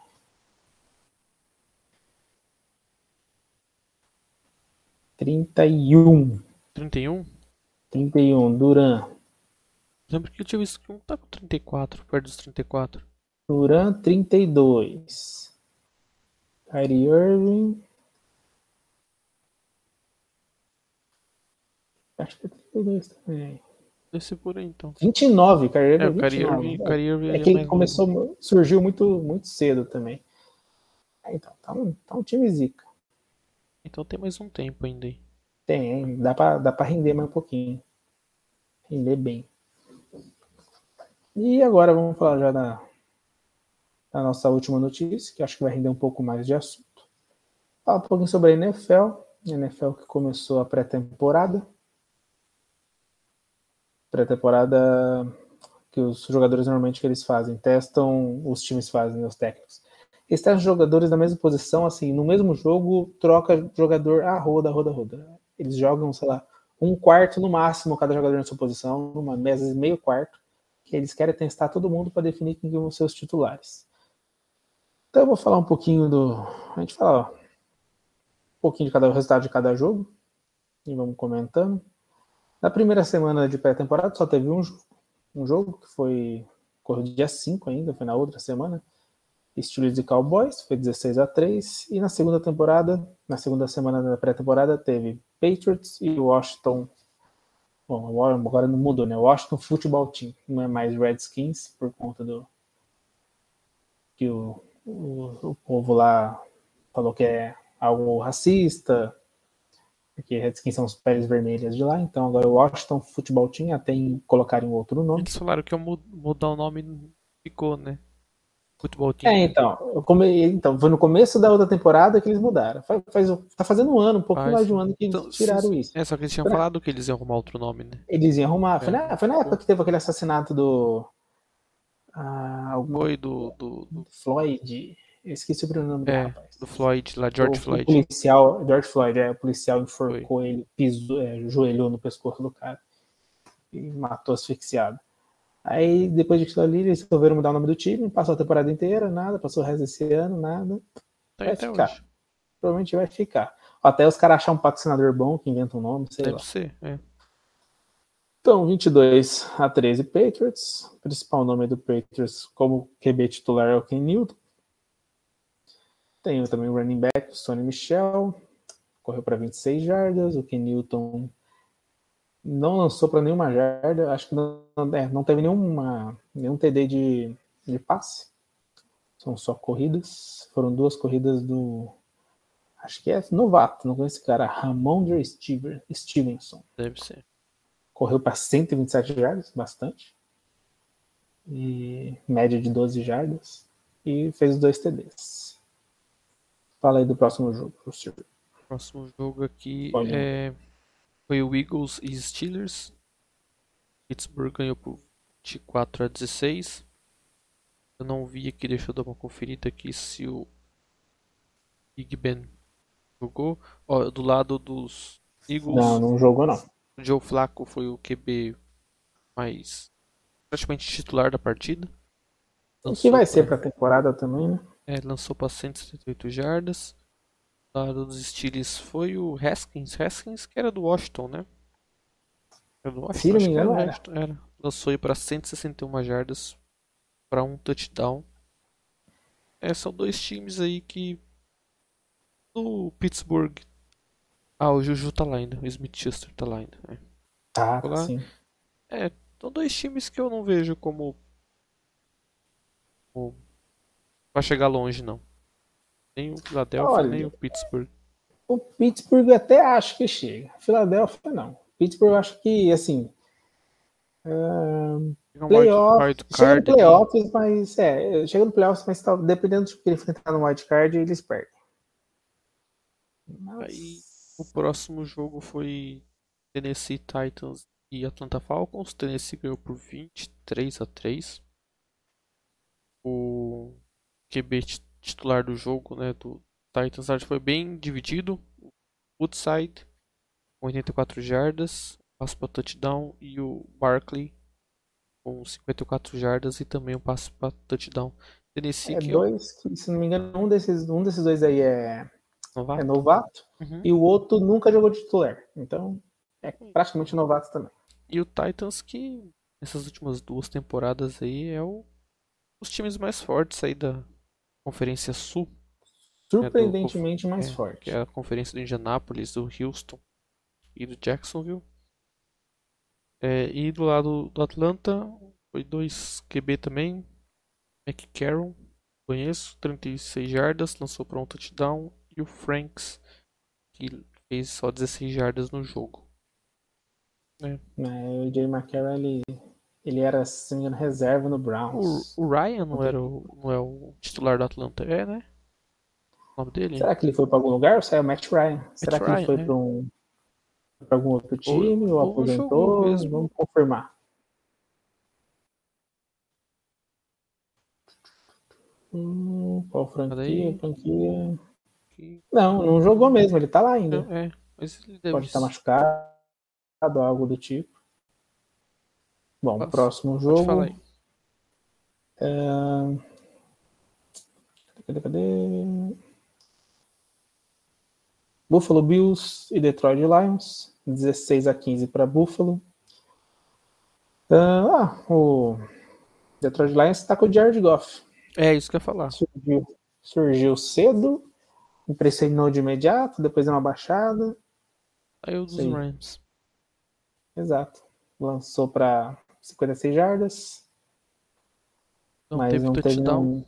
[SPEAKER 2] Trinta e um.
[SPEAKER 1] Trinta e um?
[SPEAKER 2] Trinta e um, Duran.
[SPEAKER 1] Lembro que eu tinha visto que um tá com 34, perto dos 34.
[SPEAKER 2] Duran, 32. Kyrie Irving. Acho que é 32 também.
[SPEAKER 1] Deve ser por aí, então.
[SPEAKER 2] 29, Kyrie Irving. É,
[SPEAKER 1] o Kyrie Irving, Kyrie Irving
[SPEAKER 2] é que ele começou, novo. surgiu muito, muito cedo também. É, então, tá um, tá um time zica.
[SPEAKER 1] Então tem mais um tempo ainda aí.
[SPEAKER 2] Tem, dá pra, dá pra render mais um pouquinho. Render bem. E agora vamos falar já da, da nossa última notícia, que acho que vai render um pouco mais de assunto. Falar um pouquinho sobre a NFL. A NFL que começou a pré-temporada. Pré-temporada que os jogadores normalmente que eles fazem, testam, os times fazem, né, os técnicos. Eles testam jogadores na mesma posição, assim, no mesmo jogo, troca jogador a roda, roda, roda. Eles jogam, sei lá, um quarto no máximo cada jogador na sua posição, numa mesa meio quarto, que eles querem testar todo mundo para definir quem vão ser os titulares. Então eu vou falar um pouquinho do. A gente fala ó, um pouquinho de cada resultado de cada jogo. E vamos comentando. Na primeira semana de pré-temporada só teve um jogo, um jogo que foi dia 5 ainda, foi na outra semana. Steelers e Cowboys, foi 16 a 3 e na segunda temporada, na segunda semana da pré-temporada teve Patriots e Washington. Bom, agora não mudou, né? Washington Football Team, não é mais Redskins por conta do que o, o, o povo lá falou que é algo racista, porque Redskins são os peles vermelhas de lá, então agora o Washington Futebol Team até em colocar um outro nome.
[SPEAKER 1] Eles falaram que ia mudar o nome ficou, né? Futebol Team.
[SPEAKER 2] É, então, come... então, foi no começo da outra temporada que eles mudaram. Faz, faz, tá fazendo um ano, um pouco mais de um ano que eles então, tiraram isso.
[SPEAKER 1] É, só que eles tinham foi falado que eles iam arrumar outro nome, né?
[SPEAKER 2] Eles iam arrumar. Foi, é. na... foi na época que teve aquele assassinato do.
[SPEAKER 1] Ah, Foi do, do, do...
[SPEAKER 2] Floyd. Eu esqueci o pronome
[SPEAKER 1] é, do rapaz. Do Floyd, lá, George o, Floyd.
[SPEAKER 2] O policial, George Floyd, é, o policial enforcou Foi. ele, pisou, é, joelhou no pescoço do cara e matou asfixiado. Aí, depois de aquilo ali, eles resolveram mudar o nome do time, passou a temporada inteira, nada, passou o resto desse ano, nada.
[SPEAKER 1] Tá vai
[SPEAKER 2] ficar.
[SPEAKER 1] Hoje.
[SPEAKER 2] Provavelmente vai ficar. Até os caras acharem um patrocinador bom que inventa um nome, sei
[SPEAKER 1] Deve
[SPEAKER 2] lá.
[SPEAKER 1] ser, é.
[SPEAKER 2] Então, 22 a 13 Patriots. O principal nome do Patriots como QB titular é o Ken Newton. Tem também o running back, o Sonny Michel. Correu para 26 jardas. O Ken Newton não lançou para nenhuma jarda. Acho que não, é, não teve nenhuma, nenhum TD de, de passe. São só corridas. Foram duas corridas do. Acho que é novato, não conheço esse cara. Ramondre Stevenson.
[SPEAKER 1] Deve ser
[SPEAKER 2] correu para 127 jardas, bastante. E média de 12 jardas. E fez dois TDs. Fala aí do próximo jogo, professor.
[SPEAKER 1] Próximo jogo aqui é... foi o Eagles e Steelers. Pittsburgh ganhou por 24 a 16. Eu não vi aqui, deixa eu dar uma conferida aqui se o Big Ben jogou. Ó, do lado dos Eagles.
[SPEAKER 2] Não, não jogou não.
[SPEAKER 1] O Joe Flacco foi o QB mais praticamente titular da partida.
[SPEAKER 2] O que vai ser para a temporada também, né?
[SPEAKER 1] É, lançou para 178 jardas. Do lado dos Steelers foi o Haskins. Haskins que era do Washington, né? Era do Washington,
[SPEAKER 2] não me engano, era.
[SPEAKER 1] era. Lançou aí para 161 jardas para um touchdown. É, são dois times aí que no Pittsburgh ah, o Juju tá lá ainda. O Smith Schuster tá lá ainda. É.
[SPEAKER 2] Ah, tá sim.
[SPEAKER 1] É, são dois times que eu não vejo como. como pra chegar longe, não. Nem o Philadelphia, Olha, nem o Pittsburgh.
[SPEAKER 2] O Pittsburgh até acho que chega. Philadelphia não. Pittsburgh acho que, assim. Uh, playoff, chega no playoffs, mas é, chega no playoffs, mas tá, dependendo do que ele enfrentar no wildcard, eles perdem.
[SPEAKER 1] Mas... Aí o próximo jogo foi Tennessee Titans e Atlanta Falcons. Tennessee ganhou por 23 a 3. O QB titular do jogo, né, do Titans, que foi bem dividido. Woodside com 84 jardas, passo para touchdown e o Barkley com 54 jardas e também um passo para touchdown.
[SPEAKER 2] Tennessee é que dois, eu... se não me engano, um desses, um desses dois aí é
[SPEAKER 1] Novato?
[SPEAKER 2] É novato. Uhum. E o outro nunca jogou de titular. Então, é praticamente novato também.
[SPEAKER 1] E o Titans que nessas últimas duas temporadas aí é o os times mais fortes aí da Conferência Sul.
[SPEAKER 2] Surpreendentemente é do, mais
[SPEAKER 1] é,
[SPEAKER 2] forte.
[SPEAKER 1] Que é a conferência do Indianapolis, do Houston e do Jacksonville. É, e do lado do Atlanta, foi dois QB também. McCarron, conheço, 36 jardas, lançou para um touchdown e o Franks, que fez só 16 jardas no jogo.
[SPEAKER 2] É. É, o Jay McCarron, ele, ele era, se não me engano, reserva no Browns.
[SPEAKER 1] O, o Ryan não, era o, não é o titular do Atlanta, é, né? O nome dele?
[SPEAKER 2] Será que ele foi para algum lugar ou saiu o Matt Ryan? Matt Será que Ryan, ele foi é. para um, pra algum outro time ou, ou aposentou? Vamos confirmar. Hum, qual franquia? Franquia. Não, não jogou mesmo, ele tá lá ainda.
[SPEAKER 1] É, deve
[SPEAKER 2] Pode estar tá machucado, algo do tipo. Bom, Posso? próximo jogo. Aí. É... Cadê, cadê? Buffalo Bills e Detroit Lions, 16 a 15 para Buffalo. Ah, o Detroit Lions está com o Jared Goff.
[SPEAKER 1] É isso que eu ia falar.
[SPEAKER 2] Surgiu, surgiu cedo, impressionou de imediato, depois deu uma baixada.
[SPEAKER 1] Aí o dos Sim. Rams.
[SPEAKER 2] Exato. Lançou para 56 jardas.
[SPEAKER 1] Não mas teve não touchdown.
[SPEAKER 2] teve, um,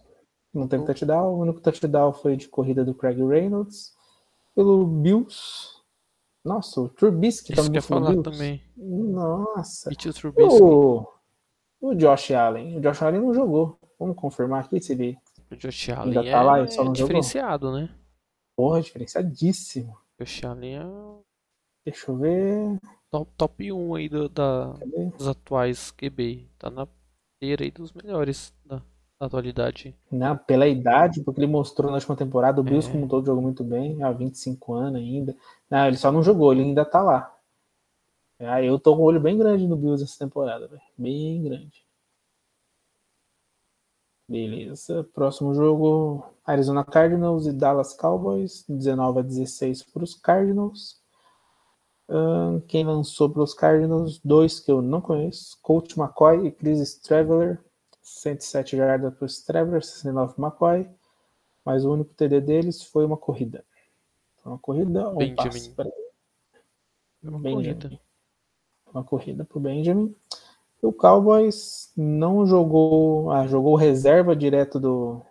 [SPEAKER 2] não teve touchdown. O único touchdown foi de corrida do Craig Reynolds. pelo Bills. Nossa, o Trubisky
[SPEAKER 1] Isso
[SPEAKER 2] no
[SPEAKER 1] falar
[SPEAKER 2] Bills.
[SPEAKER 1] também.
[SPEAKER 2] Nossa.
[SPEAKER 1] Beat o.
[SPEAKER 2] O, Josh Allen. O Josh Allen não jogou. Vamos confirmar aqui se ele.
[SPEAKER 1] O Josh Allen
[SPEAKER 2] Ainda tá lá,
[SPEAKER 1] é
[SPEAKER 2] ele só não jogou?
[SPEAKER 1] diferenciado, né?
[SPEAKER 2] Porra, diferenciadíssimo.
[SPEAKER 1] O Josh Allen é
[SPEAKER 2] Deixa eu ver.
[SPEAKER 1] Top, top 1 aí do- da, dos atuais QB. Tá na feira aí dos melhores da, da atualidade.
[SPEAKER 2] Não, pela idade, porque ele mostrou na última temporada, o Bills
[SPEAKER 1] É.
[SPEAKER 2] como um todo jogou muito bem, há 25 anos ainda. Não, ele só não jogou, ele ainda tá lá. Ah, eu tô com o olho bem grande no Bills essa temporada, velho. Bem grande. Beleza. Próximo jogo: Arizona Cardinals e Dallas Cowboys. 19 a 16 para os Cardinals. Ahn, quem lançou para os Cardinals? Dois que eu não conheço: Colt McCoy e Chris Straveler. 107 jardas para o Straveler, 69 para o McCoy. Mas o único TD deles foi uma corrida. Foi uma corrida ou um
[SPEAKER 1] Benjamin.
[SPEAKER 2] passe? Peraí.
[SPEAKER 1] É uma
[SPEAKER 2] Benjamin.
[SPEAKER 1] corrida.
[SPEAKER 2] Uma corrida pro Benjamin. E o Cowboys não jogou. Ah, jogou reserva direto do,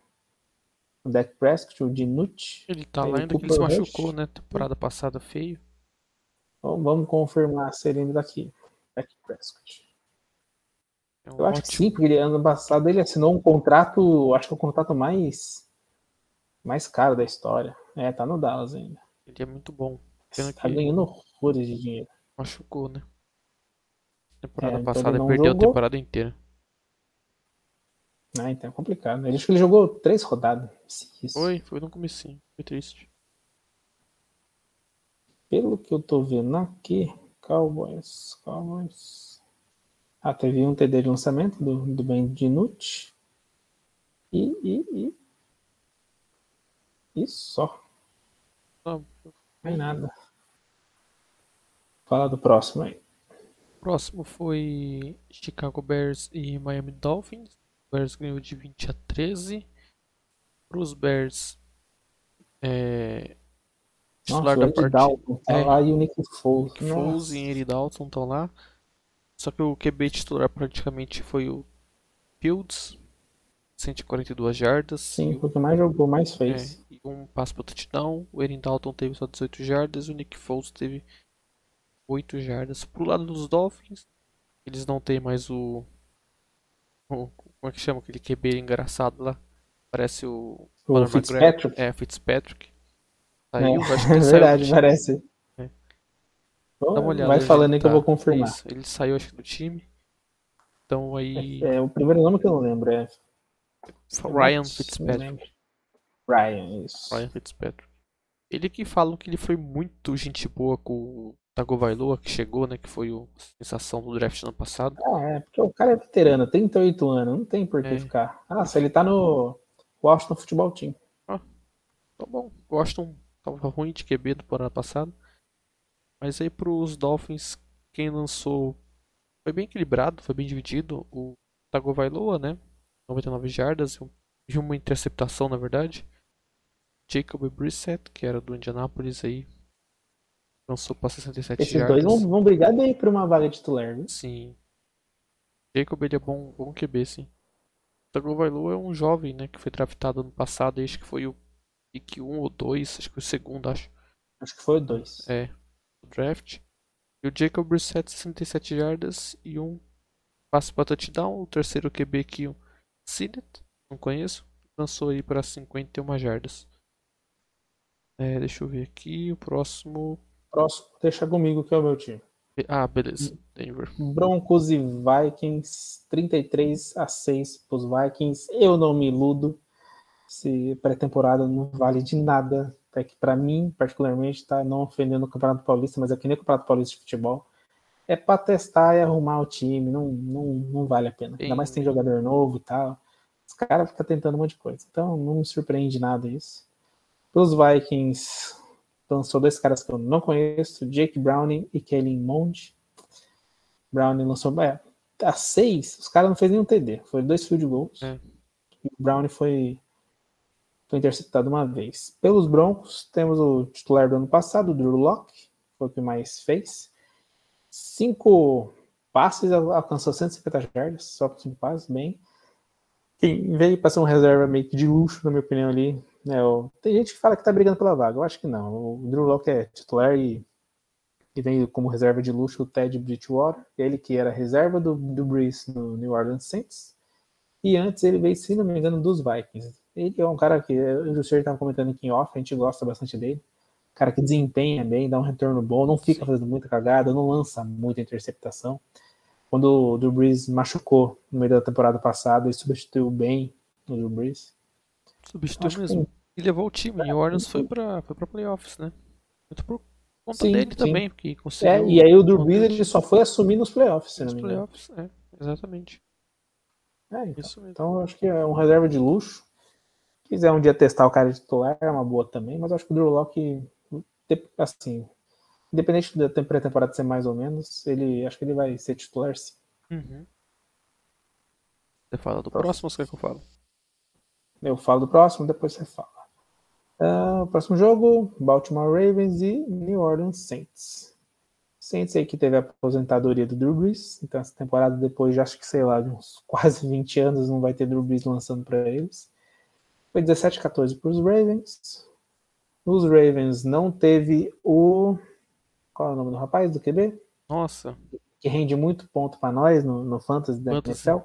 [SPEAKER 2] Dak Prescott, o Dinucci.
[SPEAKER 1] Ele tá lá
[SPEAKER 2] o
[SPEAKER 1] ainda que ele se machucou, né? Temporada passada feio.
[SPEAKER 2] Então, vamos confirmar se ele ainda daqui. Dak Prescott.
[SPEAKER 1] É um
[SPEAKER 2] Eu acho que
[SPEAKER 1] ótimo.
[SPEAKER 2] sim, porque ele, ano passado ele assinou um contrato, acho que é o contrato mais mais caro da história. É, tá no Dallas ainda.
[SPEAKER 1] Ele é muito bom. Pena
[SPEAKER 2] Tá
[SPEAKER 1] que
[SPEAKER 2] ganhando horrores de dinheiro.
[SPEAKER 1] machucou, né? Temporada
[SPEAKER 2] É, então
[SPEAKER 1] passada
[SPEAKER 2] ele
[SPEAKER 1] perdeu a
[SPEAKER 2] jogou.
[SPEAKER 1] temporada inteira.
[SPEAKER 2] Ah, então é complicado. Ele acho que ele jogou três rodadas.
[SPEAKER 1] Foi, foi no comecinho. Foi triste.
[SPEAKER 2] Pelo que eu tô vendo aqui, Cowboys, Cowboys. Ah, teve um TD de lançamento do, do Ben Dinucci. E, e, e. E só.
[SPEAKER 1] Ah,
[SPEAKER 2] Mais nada. Fala do próximo aí.
[SPEAKER 1] Próximo foi Chicago Bears e Miami Dolphins. O Bears ganhou de 20 a 13. Para os Bears, é,
[SPEAKER 2] Nossa, o
[SPEAKER 1] da partida.
[SPEAKER 2] Dalton tá
[SPEAKER 1] É.
[SPEAKER 2] lá e o Nick Foles.
[SPEAKER 1] Foles e Andy Dalton estão lá. Só que o QB titular praticamente foi o Fields, 142 jardas.
[SPEAKER 2] Sim,
[SPEAKER 1] o-
[SPEAKER 2] foi o que mais jogou, mais
[SPEAKER 1] é,
[SPEAKER 2] fez.
[SPEAKER 1] e um passe para touchdown. O Andy Dalton teve só 18 jardas. O Nick Foles teve 8 jardas. Pro lado dos Dolphins, eles não têm mais o. o- como é que chama aquele QB engraçado lá? Parece o.
[SPEAKER 2] O Fitzpatrick.
[SPEAKER 1] É, Fitzpatrick.
[SPEAKER 2] É,
[SPEAKER 1] Saiu, acho que
[SPEAKER 2] é
[SPEAKER 1] saiu
[SPEAKER 2] verdade, parece.
[SPEAKER 1] É.
[SPEAKER 2] Bom,
[SPEAKER 1] Dá uma olhada.
[SPEAKER 2] Vai
[SPEAKER 1] onde
[SPEAKER 2] falando aí que eu
[SPEAKER 1] tá.
[SPEAKER 2] vou confirmar.
[SPEAKER 1] Isso, ele saiu acho que do time. Então aí.
[SPEAKER 2] É, o primeiro nome que eu não lembro é.
[SPEAKER 1] Ryan Fitzpatrick.
[SPEAKER 2] Ryan, isso.
[SPEAKER 1] Ryan Fitzpatrick. Ele que falam que ele foi muito gente boa com o Tagovailoa, que chegou, né? Que foi o sensação do draft no ano passado.
[SPEAKER 2] Ah, é, porque o cara é veterano, 38 anos, não tem por que
[SPEAKER 1] É.
[SPEAKER 2] ficar. Ah, se ele tá no Washington Futebol Team.
[SPEAKER 1] Tá bom, Washington tava ruim de QB do temporada passada. Mas aí pros Dolphins, quem lançou foi bem equilibrado, foi bem dividido. O Tagovailoa, né? 99 jardas e uma interceptação, na verdade. Jacob Brissett, que era do Indianapolis aí, lançou para 67
[SPEAKER 2] Esses
[SPEAKER 1] jardas.
[SPEAKER 2] dois vão, vão brigar bem por uma vaga titular, viu?
[SPEAKER 1] Sim. Jacob ele é bom, bom QB, sim. Tagovailoa é um jovem, né, que foi draftado ano passado, acho que foi o pick 1 ou 2, acho que o segundo, acho.
[SPEAKER 2] Acho que foi o dois.
[SPEAKER 1] É, o draft. E o Jacob Brissett, 67 jardas e um passe para touchdown. O terceiro QB aqui, o Sinet, não conheço, lançou aí para 51 jardas. É, deixa eu ver aqui, o próximo...
[SPEAKER 2] Próximo, deixa comigo que é o meu time.
[SPEAKER 1] Ah, beleza, Denver.
[SPEAKER 2] Broncos e Vikings, 33 a 6 pros Vikings. Eu não me iludo. Se pré-temporada não vale de nada. É que pra mim, particularmente, tá não ofendendo o Campeonato Paulista, mas é que nem o Campeonato Paulista de futebol. É pra testar e arrumar o time. Não, não, não vale a pena. Ainda mais tem jogador novo e tal. Os caras ficam tentando um monte de coisa. Então não me surpreende nada isso. Pros Vikings, lançou dois caras que eu não conheço, Jake Browning e Kellen Mond. Browning lançou. É, a seis, os caras não fez nenhum TD. Foi dois field goals.
[SPEAKER 1] É.
[SPEAKER 2] E o Browning foi, foi interceptado uma vez. Pelos Broncos, temos o titular do ano passado, o Drew Locke, foi o que mais fez. Cinco passes, alcançou 150 jardas, só com cinco passes, bem. Quem veio para ser um reserva meio que de luxo, na minha opinião, ali, né? Tem gente que fala que tá brigando pela vaga. Eu acho que não. O Drew Locke é titular e, e vem como reserva de luxo o Ted Bridgewater, ele que era reserva do, do Breeze no New Orleans Saints. E antes ele veio, se não me engano, dos Vikings. Ele é um cara que eu e o senhor estava comentando aqui em off, a gente gosta bastante dele. Cara que desempenha bem, dá um retorno bom, não fica fazendo muita cagada, não lança muita interceptação. Quando o Drew Brees machucou no meio da temporada passada, ele substituiu bem o Drew Brees.
[SPEAKER 1] Substituiu
[SPEAKER 2] Acho que
[SPEAKER 1] mesmo. E levou o time. New Orleans foi pra, foi pra playoffs, né? Muito por conta
[SPEAKER 2] Sim,
[SPEAKER 1] dele
[SPEAKER 2] sim.
[SPEAKER 1] também, porque
[SPEAKER 2] É,
[SPEAKER 1] conseguiu.
[SPEAKER 2] e aí o Drew Brees ele só foi assumir nos playoffs, se não me engano.
[SPEAKER 1] playoffs. É, exatamente.
[SPEAKER 2] É, então.
[SPEAKER 1] Isso mesmo.
[SPEAKER 2] Então eu acho que é um reserva de luxo. Se quiser um dia testar o cara de titular, é uma boa também, mas eu acho que o Drew Locke, assim, independente da tem- pré-temporada ser mais ou menos, ele acho que ele vai ser titular sim.
[SPEAKER 1] Uhum. Você fala do
[SPEAKER 2] Próximo.
[SPEAKER 1] próximo ou você quer que eu falo?
[SPEAKER 2] Eu falo do próximo, depois você fala. O próximo jogo, Baltimore Ravens e New Orleans Saints. Saints aí que teve a aposentadoria do Drew Brees, então essa temporada depois, já acho que sei lá, de uns quase 20 anos não vai ter Drew Brees lançando para eles. Foi 17 a 14 para os Ravens. Os Ravens não teve o qual é o nome do rapaz do QB?
[SPEAKER 1] Nossa.
[SPEAKER 2] Que rende muito ponto para nós no, no Fantasy da
[SPEAKER 1] Fantasy.
[SPEAKER 2] NFL.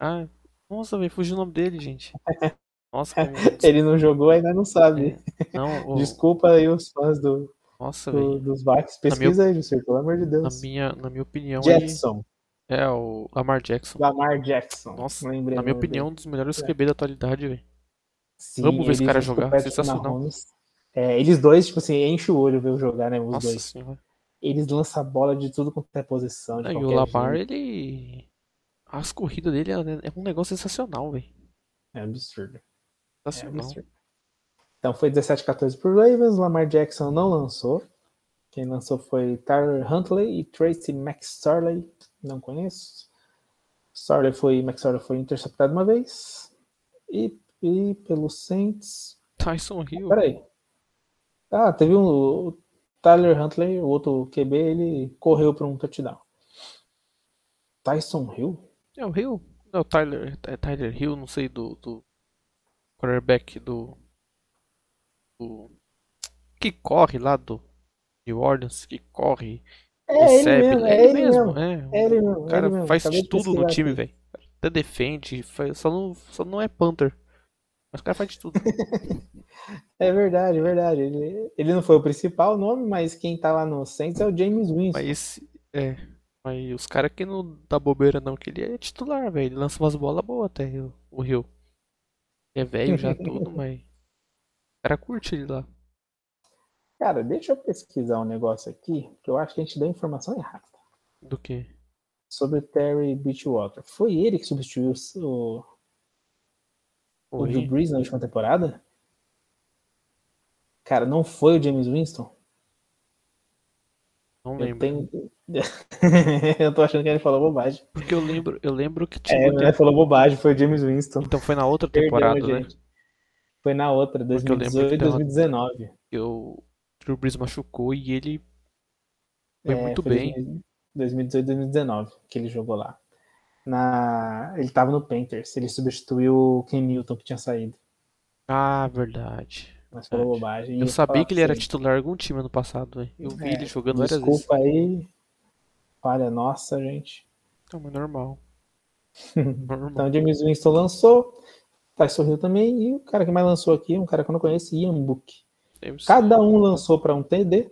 [SPEAKER 1] Ah, nossa, velho, fugiu o nome dele, gente. Nossa, como...
[SPEAKER 2] Ele não jogou, ainda não sabe.
[SPEAKER 1] Não, o-
[SPEAKER 2] Desculpa aí os fãs do,
[SPEAKER 1] nossa,
[SPEAKER 2] do- dos Vikings. Pesquisa aí, Jusser, pelo amor de
[SPEAKER 1] Na
[SPEAKER 2] Deus.
[SPEAKER 1] minha, na minha opinião, ele
[SPEAKER 2] Jackson,
[SPEAKER 1] é o Lamar Jackson.
[SPEAKER 2] Lamar Jackson.
[SPEAKER 1] Nossa,
[SPEAKER 2] Lembrei
[SPEAKER 1] Na minha opinião,
[SPEAKER 2] dele.
[SPEAKER 1] um dos melhores
[SPEAKER 2] É.
[SPEAKER 1] QB da atualidade, velho.
[SPEAKER 2] Sim,
[SPEAKER 1] vamos ver esse cara jogar, sensacional.
[SPEAKER 2] É, eles dois, tipo assim, enche o olho ver eu jogar, né? Os
[SPEAKER 1] Nossa
[SPEAKER 2] dois.
[SPEAKER 1] senhora.
[SPEAKER 2] Eles lançam a bola de tudo quanto é posição.
[SPEAKER 1] E o Lamar,
[SPEAKER 2] jeito.
[SPEAKER 1] ele. As corridas dele é, é um negócio sensacional, velho.
[SPEAKER 2] É absurdo. É
[SPEAKER 1] Sensacional.
[SPEAKER 2] absurdo. Então foi 17 a 14 pro Ravens. Lamar Jackson não lançou. Quem lançou foi Tyler Huntley e Tracy McSorley. Não conheço. Sorley foi, McSorley foi interceptado uma vez. E, e pelo Saints.
[SPEAKER 1] Tyson Hill.
[SPEAKER 2] Peraí. Ah, teve um. O Tyler Huntley, o outro QB, ele correu para um touchdown. Tyson Hill?
[SPEAKER 1] É o Hill? Não, o Tyler, é Tyler Hill, não sei, do, do quarterback do, do. Que corre lá do New Orleans, que corre,
[SPEAKER 2] É ele
[SPEAKER 1] recebe.
[SPEAKER 2] mesmo, é ele mesmo.
[SPEAKER 1] é.
[SPEAKER 2] É ele mesmo.
[SPEAKER 1] O
[SPEAKER 2] é
[SPEAKER 1] cara
[SPEAKER 2] ele mesmo.
[SPEAKER 1] faz de tudo no time, velho. Até defende, faz- só, não, só não é Panther. Mas o cara faz de tudo.
[SPEAKER 2] É verdade, é verdade. Ele, ele não foi o principal nome, mas quem tá lá no Saints é o James Winston.
[SPEAKER 1] Mas esse. É. Mas os caras que não dá bobeira não, que ele é titular, velho. Ele lança umas bolas boas até, o, o Hill. É velho já tudo, mas. O cara curte ele lá.
[SPEAKER 2] Cara, deixa eu pesquisar um negócio aqui, que eu acho que a gente deu a informação errada.
[SPEAKER 1] Do que?
[SPEAKER 2] Sobre Terry Beachwater. Foi ele que substituiu o, o Drew. Brees na última temporada? Cara, não foi o James Winston?
[SPEAKER 1] Não
[SPEAKER 2] Eu
[SPEAKER 1] lembro.
[SPEAKER 2] tenho. eu tô achando que ele falou bobagem.
[SPEAKER 1] Porque eu lembro, eu lembro que tinha.
[SPEAKER 2] É, ele falou bobagem, foi o James Winston.
[SPEAKER 1] Então foi na outra temporada, né?
[SPEAKER 2] gente. Foi na outra,
[SPEAKER 1] eu lembro que
[SPEAKER 2] 2018 e
[SPEAKER 1] deu uma-
[SPEAKER 2] 2019.
[SPEAKER 1] Que o Drew Brees machucou e ele foi
[SPEAKER 2] É,
[SPEAKER 1] muito
[SPEAKER 2] foi
[SPEAKER 1] bem.
[SPEAKER 2] 2018 2019 que ele jogou lá. Na... Ele tava no Panthers, ele substituiu o Ken Newton que tinha saído.
[SPEAKER 1] Ah, verdade.
[SPEAKER 2] Mas falou
[SPEAKER 1] Verdade.
[SPEAKER 2] bobagem.
[SPEAKER 1] Eu
[SPEAKER 2] ia
[SPEAKER 1] sabia que ele era
[SPEAKER 2] pra você,
[SPEAKER 1] titular de algum time ano passado. Eu vi
[SPEAKER 2] É,
[SPEAKER 1] ele jogando várias vezes.
[SPEAKER 2] Desculpa aí. Falha nossa, gente.
[SPEAKER 1] Não, mas normal. Normal.
[SPEAKER 2] Então, James Winston lançou. Tyson Hill também. E o cara que mais lançou aqui, um cara que eu não conheço, Ian Book. Cada um lançou para um TD.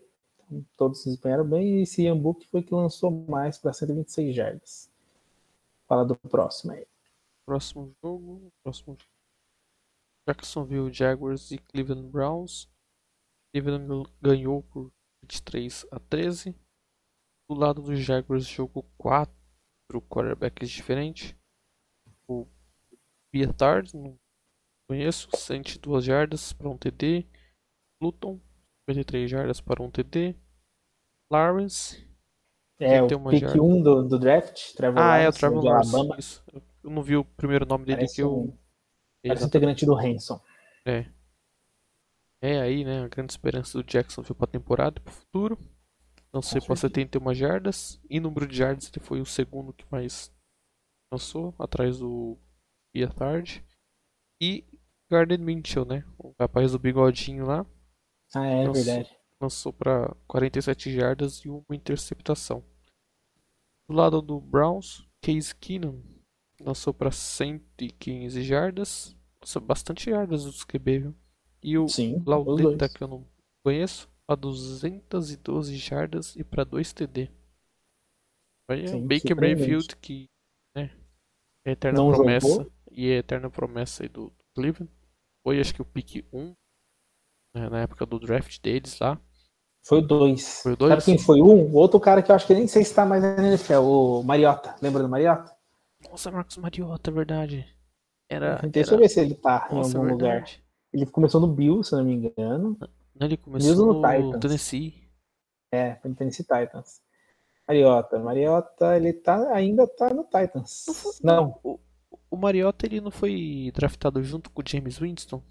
[SPEAKER 2] Então, Todos se desempenharam bem. E esse Ian Book foi que lançou mais para 126 jardas. Fala do próximo aí.
[SPEAKER 1] Próximo jogo. Próximo jogo. Jacksonville Jaguars e Cleveland Browns. Cleveland ganhou por 23 a 13. Do lado dos Jaguars, jogo 4 quarterbacks diferentes. O Pietard, não conheço, 102 jardas para um TD. Luton, 53 jardas para um TD. Lawrence,
[SPEAKER 2] É, o pick
[SPEAKER 1] jarda.
[SPEAKER 2] 1 do, do draft, Trevor
[SPEAKER 1] ah, é o
[SPEAKER 2] Lawrence,
[SPEAKER 1] Trevor Lawrence. Eu não vi o primeiro nome dele
[SPEAKER 2] Parece
[SPEAKER 1] que eu.
[SPEAKER 2] um, parece um integrante do Hanson.
[SPEAKER 1] É. É aí, né? A grande esperança do Jacksonville para a temporada e para o futuro. Não sei para
[SPEAKER 2] certeza.
[SPEAKER 1] 71 jardas. Em número de jardas, ele foi o segundo que mais lançou, atrás do Pietard. E Garden Mitchell, né? O rapaz do bigodinho lá.
[SPEAKER 2] Ah, é
[SPEAKER 1] Nossa.
[SPEAKER 2] verdade.
[SPEAKER 1] Lançou para 47 jardas e uma interceptação. Do lado do Browns, Case Keenum lançou para 115 jardas. Nossa, bastante jardas dos QB, viu? E o
[SPEAKER 2] Sim,
[SPEAKER 1] Laudeta, que eu não conheço, a 212 jardas e para 2 TD. Aí é
[SPEAKER 2] Sim,
[SPEAKER 1] Baker. Mayfield, que né, é eterna
[SPEAKER 2] Não
[SPEAKER 1] promessa
[SPEAKER 2] jogou.
[SPEAKER 1] e é eterna promessa aí do Cleveland. Foi acho que o pick 1 né, na época do draft deles lá.
[SPEAKER 2] Foi o dois.
[SPEAKER 1] Foi o dois?
[SPEAKER 2] Sabe quem foi um? Outro cara que eu acho que nem sei se tá mais na NFL, o Mariota. Lembra do Mariota?
[SPEAKER 1] Nossa, Marcos Mariota, é verdade. Era,
[SPEAKER 2] Deixa eu
[SPEAKER 1] era...
[SPEAKER 2] ver se ele tá em
[SPEAKER 1] Nossa, é
[SPEAKER 2] algum lugar.
[SPEAKER 1] verdade.
[SPEAKER 2] Ele começou no Bill, se eu não me engano.
[SPEAKER 1] Não, ele começou
[SPEAKER 2] no
[SPEAKER 1] no
[SPEAKER 2] Titans.
[SPEAKER 1] Tennessee.
[SPEAKER 2] É, foi no Tennessee Titans. Mariota. Mariota, ele tá, ainda tá no Titans. Não,
[SPEAKER 1] O, o Mariota ele não foi draftado junto com o James Winston?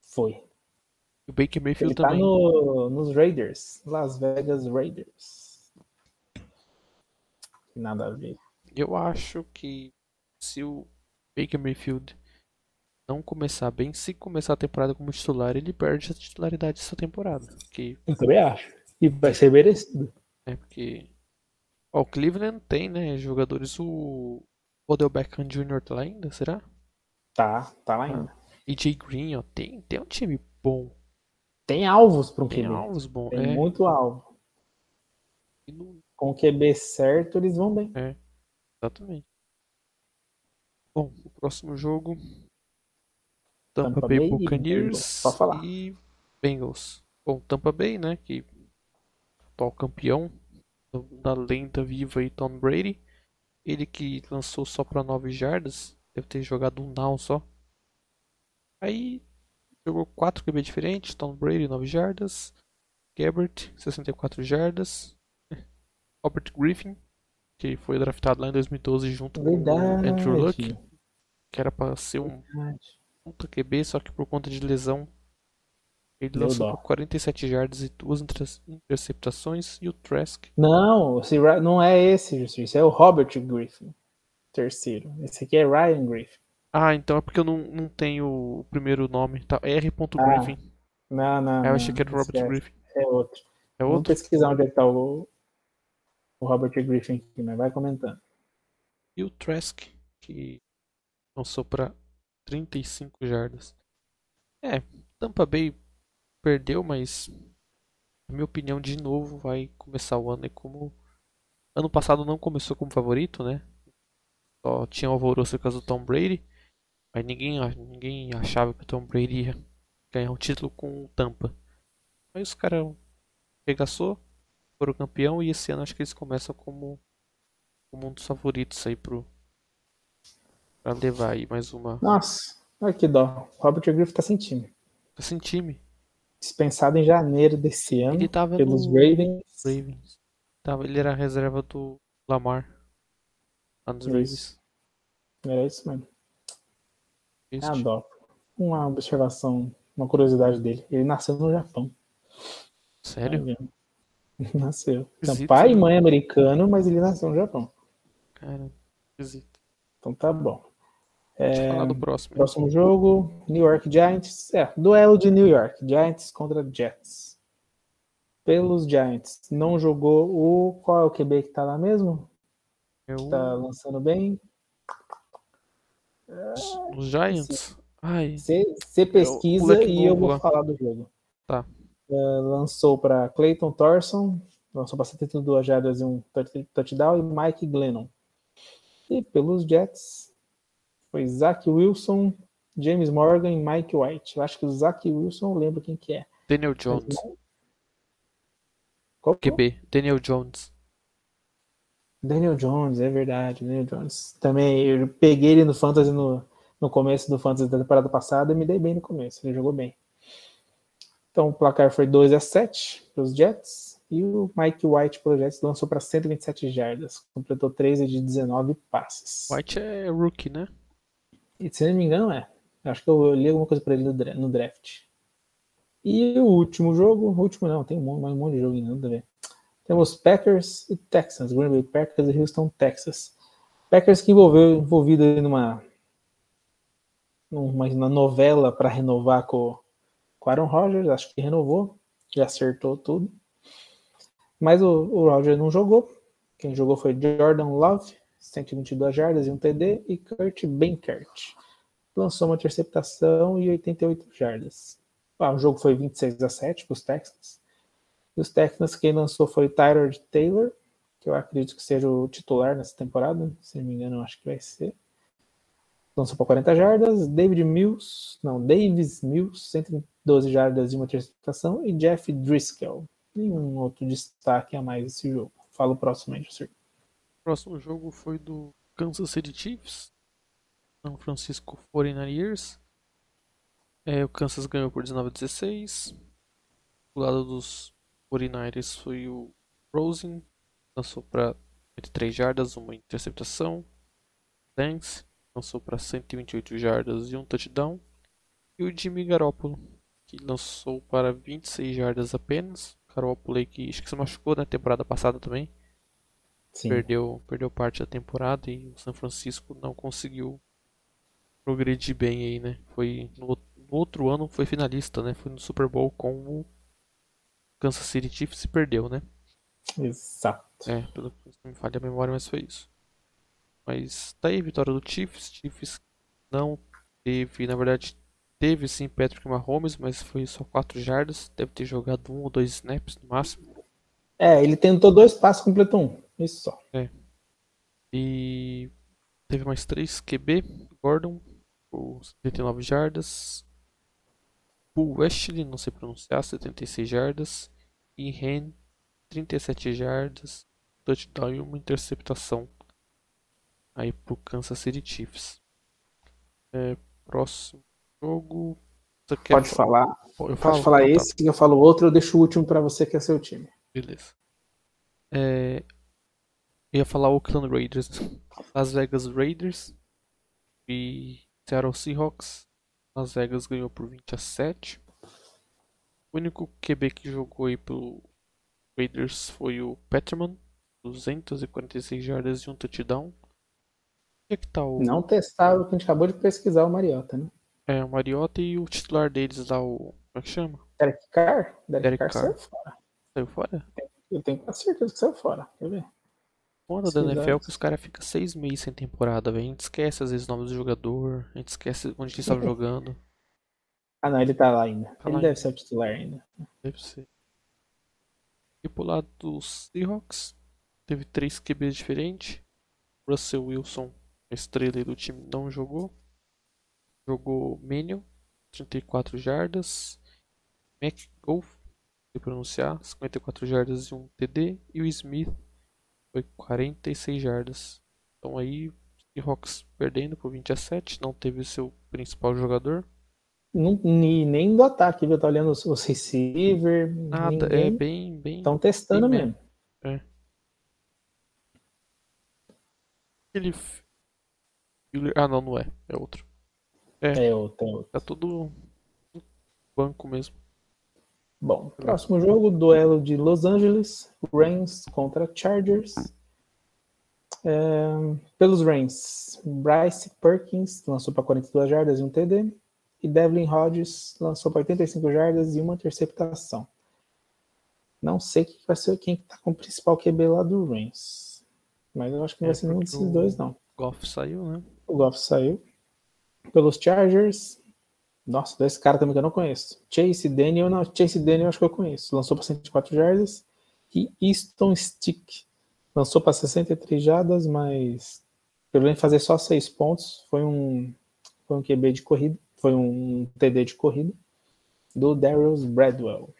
[SPEAKER 2] foi.
[SPEAKER 1] E o Baker Mayfield
[SPEAKER 2] Ele tá
[SPEAKER 1] também.
[SPEAKER 2] no, nos Raiders. Las Vegas Raiders. Nada a ver.
[SPEAKER 1] Eu acho que se o Baker Mayfield não começar bem, se começar a temporada como titular, ele perde a titularidade essa temporada. Porque,
[SPEAKER 2] Eu também acho. E vai ser merecido.
[SPEAKER 1] é porque ó, o Cleveland tem, né, jogadores o Odell Beckham Jr. tá lá ainda, será?
[SPEAKER 2] Tá, tá lá ainda.
[SPEAKER 1] AJ Green, ó, tem, tem um time bom,
[SPEAKER 2] Tem alvos para um
[SPEAKER 1] tem
[SPEAKER 2] QB.
[SPEAKER 1] alvos bons,
[SPEAKER 2] Tem
[SPEAKER 1] é,
[SPEAKER 2] muito alvo.
[SPEAKER 1] e
[SPEAKER 2] Com o QB certo, eles vão bem.
[SPEAKER 1] exatamente. Bom, o próximo jogo Tampa,
[SPEAKER 2] Tampa
[SPEAKER 1] Bay
[SPEAKER 2] Bay e
[SPEAKER 1] Buccaneers
[SPEAKER 2] falar.
[SPEAKER 1] e Bengals. Bom, Tampa Bay, né, que atual campeão da lenda viva aí, Tom Brady. Ele que lançou só para 9 jardas, deve ter jogado um down só. Aí jogou 4 QB diferentes, Tom Brady 9 jardas, Gabbert 64 jardas, Robert Griffin, que foi draftado lá em 2012 junto com o Andrew Luck,
[SPEAKER 2] Verdade.
[SPEAKER 1] que era para ser um
[SPEAKER 2] Verdade.
[SPEAKER 1] puta QB, só que por conta de lesão ele
[SPEAKER 2] Deu
[SPEAKER 1] lançou
[SPEAKER 2] dó.
[SPEAKER 1] por 47 jardas e duas inter- interceptações. E o Trask,
[SPEAKER 2] Não, não é esse, Justiça. Esse é o Robert Griffin. Terceiro. Esse aqui é Ryan Griffin.
[SPEAKER 1] Ah, então é porque eu não, não tenho o primeiro nome, tá? R.
[SPEAKER 2] Ah,
[SPEAKER 1] Griffin.
[SPEAKER 2] Não, não.
[SPEAKER 1] Eu achei que era o Robert. Griffin.
[SPEAKER 2] É outro.
[SPEAKER 1] É
[SPEAKER 2] Vamos
[SPEAKER 1] outro?
[SPEAKER 2] pesquisar onde é que tá o, o Robert Griffin aqui, mas vai comentando.
[SPEAKER 1] E o Trask, que lançou pra 35 jardas. É, Tampa Bay perdeu, mas na minha opinião, de novo, vai começar o ano aí como. Ano passado não começou como favorito, né? Só tinha alvoroço por causa do Tom Brady. Mas ninguém, ninguém achava que o Tom Brady ia ganhar um título com o Tampa. Aí os caras regaçou, foram campeão e esse ano acho que eles começam como, como um dos favoritos aí pro, pra levar aí mais uma.
[SPEAKER 2] Nossa, olha que dó. O Robert Griffin tá sem time.
[SPEAKER 1] Tá sem time.
[SPEAKER 2] Dispensado em janeiro desse ano
[SPEAKER 1] Ele tava
[SPEAKER 2] pelos
[SPEAKER 1] no
[SPEAKER 2] Ravens.
[SPEAKER 1] Ravens. Tava, ele era a reserva do Lamar. Lá nos Ravens.
[SPEAKER 2] Era isso mesmo.
[SPEAKER 1] Triste.
[SPEAKER 2] a dó. Uma observação, uma curiosidade dele. Ele nasceu no Japão.
[SPEAKER 1] Sério?
[SPEAKER 2] Tá? Nasceu. Então, pai e
[SPEAKER 1] né?
[SPEAKER 2] mãe americano, mas ele nasceu no Japão.
[SPEAKER 1] Cara, esquisito.
[SPEAKER 2] Então tá bom.
[SPEAKER 1] Eu
[SPEAKER 2] É,
[SPEAKER 1] falar do próximo.
[SPEAKER 2] Próximo jogo, New York Giants. É, duelo de New York. Giants contra Jets. Pelos Giants. Não jogou o. Qual é o QB que tá lá mesmo?
[SPEAKER 1] É o-
[SPEAKER 2] Tá lançando bem.
[SPEAKER 1] Os Giants?
[SPEAKER 2] Você pesquisa
[SPEAKER 1] moleque
[SPEAKER 2] e eu vou
[SPEAKER 1] lá.
[SPEAKER 2] falar do jogo.
[SPEAKER 1] Tá.
[SPEAKER 2] É, lançou para Clayton Thorson. Lançou para 72 jardas e um touch- touchdown. E Mike Glennon. E pelos Jets foi Zach Wilson, James Morgan e Mike White. Eu acho que o Zach Wilson eu lembro quem que é.
[SPEAKER 1] Daniel Jones.
[SPEAKER 2] Qual?
[SPEAKER 1] QB, Daniel Jones.
[SPEAKER 2] Daniel Jones, é verdade, Daniel Jones. Também eu peguei ele no Fantasy no, no começo do Fantasy da temporada passada e me dei bem no começo, ele jogou bem. Então o placar foi 2 a 7 para os Jets e o Mike White os Jets lançou para 127 jardas, completou 13 de 19 passes.
[SPEAKER 1] White é rookie, né?
[SPEAKER 2] E se não me engano, é. Acho que eu li alguma coisa para ele no dra- no draft. E o último jogo, o último não, tem um monte, mais um monte de jogo ainda, nada a ver. Temos Packers e Texans, Green Bay Packers e Houston, Texas. Packers que envolveu envolvido numa numa, na novela para renovar com, com Aaron Rodgers, acho que renovou, já acertou tudo. Mas o, o Rodgers não jogou. Quem jogou foi Jordan Love, 122 jardas e um TD, e Kurt Benkert. Lançou uma interceptação e 88 jardas. Ah, o jogo foi 26 a 7 para os Texans. E os Texans, quem lançou foi Tyler Taylor, que eu acredito que seja o titular nessa temporada. Se não me engano, acho que vai ser. Lançou para 40 jardas. David Mills, não, Davis Mills, 112 jardas e uma interceptação. E Jeff Driscoll. Nenhum outro destaque a mais esse jogo. O próximo aí, José.
[SPEAKER 1] O próximo jogo foi do Kansas City Chiefs. São Francisco 49ers. É, o Kansas ganhou por 19 a 16. Do lado dos 49ers foi o Rosen. Lançou para 83 jardas, uma interceptação. Thanks lançou para 128 jardas e um touchdown. E o Jimmy Garoppolo, que lançou para 26 jardas apenas. Garoppolo aí que acho que se machucou na temporada passada também. Sim. Perdeu, perdeu parte da temporada e o São Francisco não conseguiu progredir bem aí, né? Foi no, no outro ano foi finalista, né? Foi no Super Bowl com o Kansas City Chiefs e perdeu, né?
[SPEAKER 2] Exato.
[SPEAKER 1] É, pelo que me falha a memória, mas foi isso. Mas tá aí a vitória do Chiefs. Chiefs não teve, na verdade, teve sim Patrick Mahomes, mas foi só 4 jardas. Deve ter jogado um ou dois snaps no máximo.
[SPEAKER 2] É, ele tentou dois passos, completou um. Isso só.
[SPEAKER 1] É. E teve mais três QB. Gordon, por 79 jardas. Paul Westley, não sei pronunciar, 76 jardas. E Ren, 37 jardas. Touchdown e uma interceptação aí pro Kansas City Chiefs. É, próximo jogo.
[SPEAKER 2] Pode falar. Eu Pode falar então tá. esse, que eu falo outro, eu deixo o último para você que é seu time.
[SPEAKER 1] Beleza. É, eu ia falar Oakland Raiders, Las Vegas Raiders e Seattle Seahawks. Las Vegas ganhou por 20 a 7. O único QB que jogou aí pelo Raiders foi o Peterman, 246 jardas e um touchdown
[SPEAKER 2] é que tá o. Não testaram, a gente acabou de pesquisar o Mariota, né?
[SPEAKER 1] É, o Mariota e o titular deles lá, o. Como é que chama?
[SPEAKER 2] Derek Carr? Derek, Derek Carr, Carr saiu fora.
[SPEAKER 1] Saiu fora?
[SPEAKER 2] Eu tenho quase certeza que saiu fora. Quer ver?
[SPEAKER 1] Foda da NFL que os caras ficam seis meses sem temporada, velho. A gente esquece às vezes o nome do jogador, a gente esquece onde ele estava jogando.
[SPEAKER 2] Ah não, ele tá lá ainda. Tá ele lá deve ainda. ser o titular ainda.
[SPEAKER 1] Deve ser. E pro lado dos Seahawks, teve três QBs diferentes. Russell Wilson a estrela do time não jogou. Jogou Menion, 34 jardas. McGolf, se pronunciar, 54 jardas e um TD. E o Smith foi 46 jardas. Então aí, Seahawks perdendo por 20 a 7, não teve seu principal jogador.
[SPEAKER 2] Não, nem do ataque, eu tô olhando os receiver.
[SPEAKER 1] Nada, ninguém... é bem. bem
[SPEAKER 2] Estão testando bem mesmo.
[SPEAKER 1] É. Ele ah, não, não é. É outro.
[SPEAKER 2] É, é outro, é outro.
[SPEAKER 1] Tá tudo banco mesmo.
[SPEAKER 2] Bom, próximo jogo, duelo de Los Angeles, Rams contra Chargers. É, pelos Rams, Bryce Perkins lançou para 42 jardas e um TD. E Devlin Hodges lançou para 85 jardas e uma interceptação. Não sei quem vai ser quem está com o principal QB lá do Rams. Mas eu acho que não é vai ser nenhum desses dois, não.
[SPEAKER 1] Goff saiu, né?
[SPEAKER 2] O Goff saiu. Pelos Chargers. Nossa, desse cara também que eu não conheço. Chase Daniel, não, Chase Daniel acho que eu conheço. Lançou para 104 jardas. E Easton Stick lançou para 63 jardas, mas pelo menos fazer só 6 pontos. Foi um, foi um QB de corrida. Foi um TD de corrida do Darius Bradwell.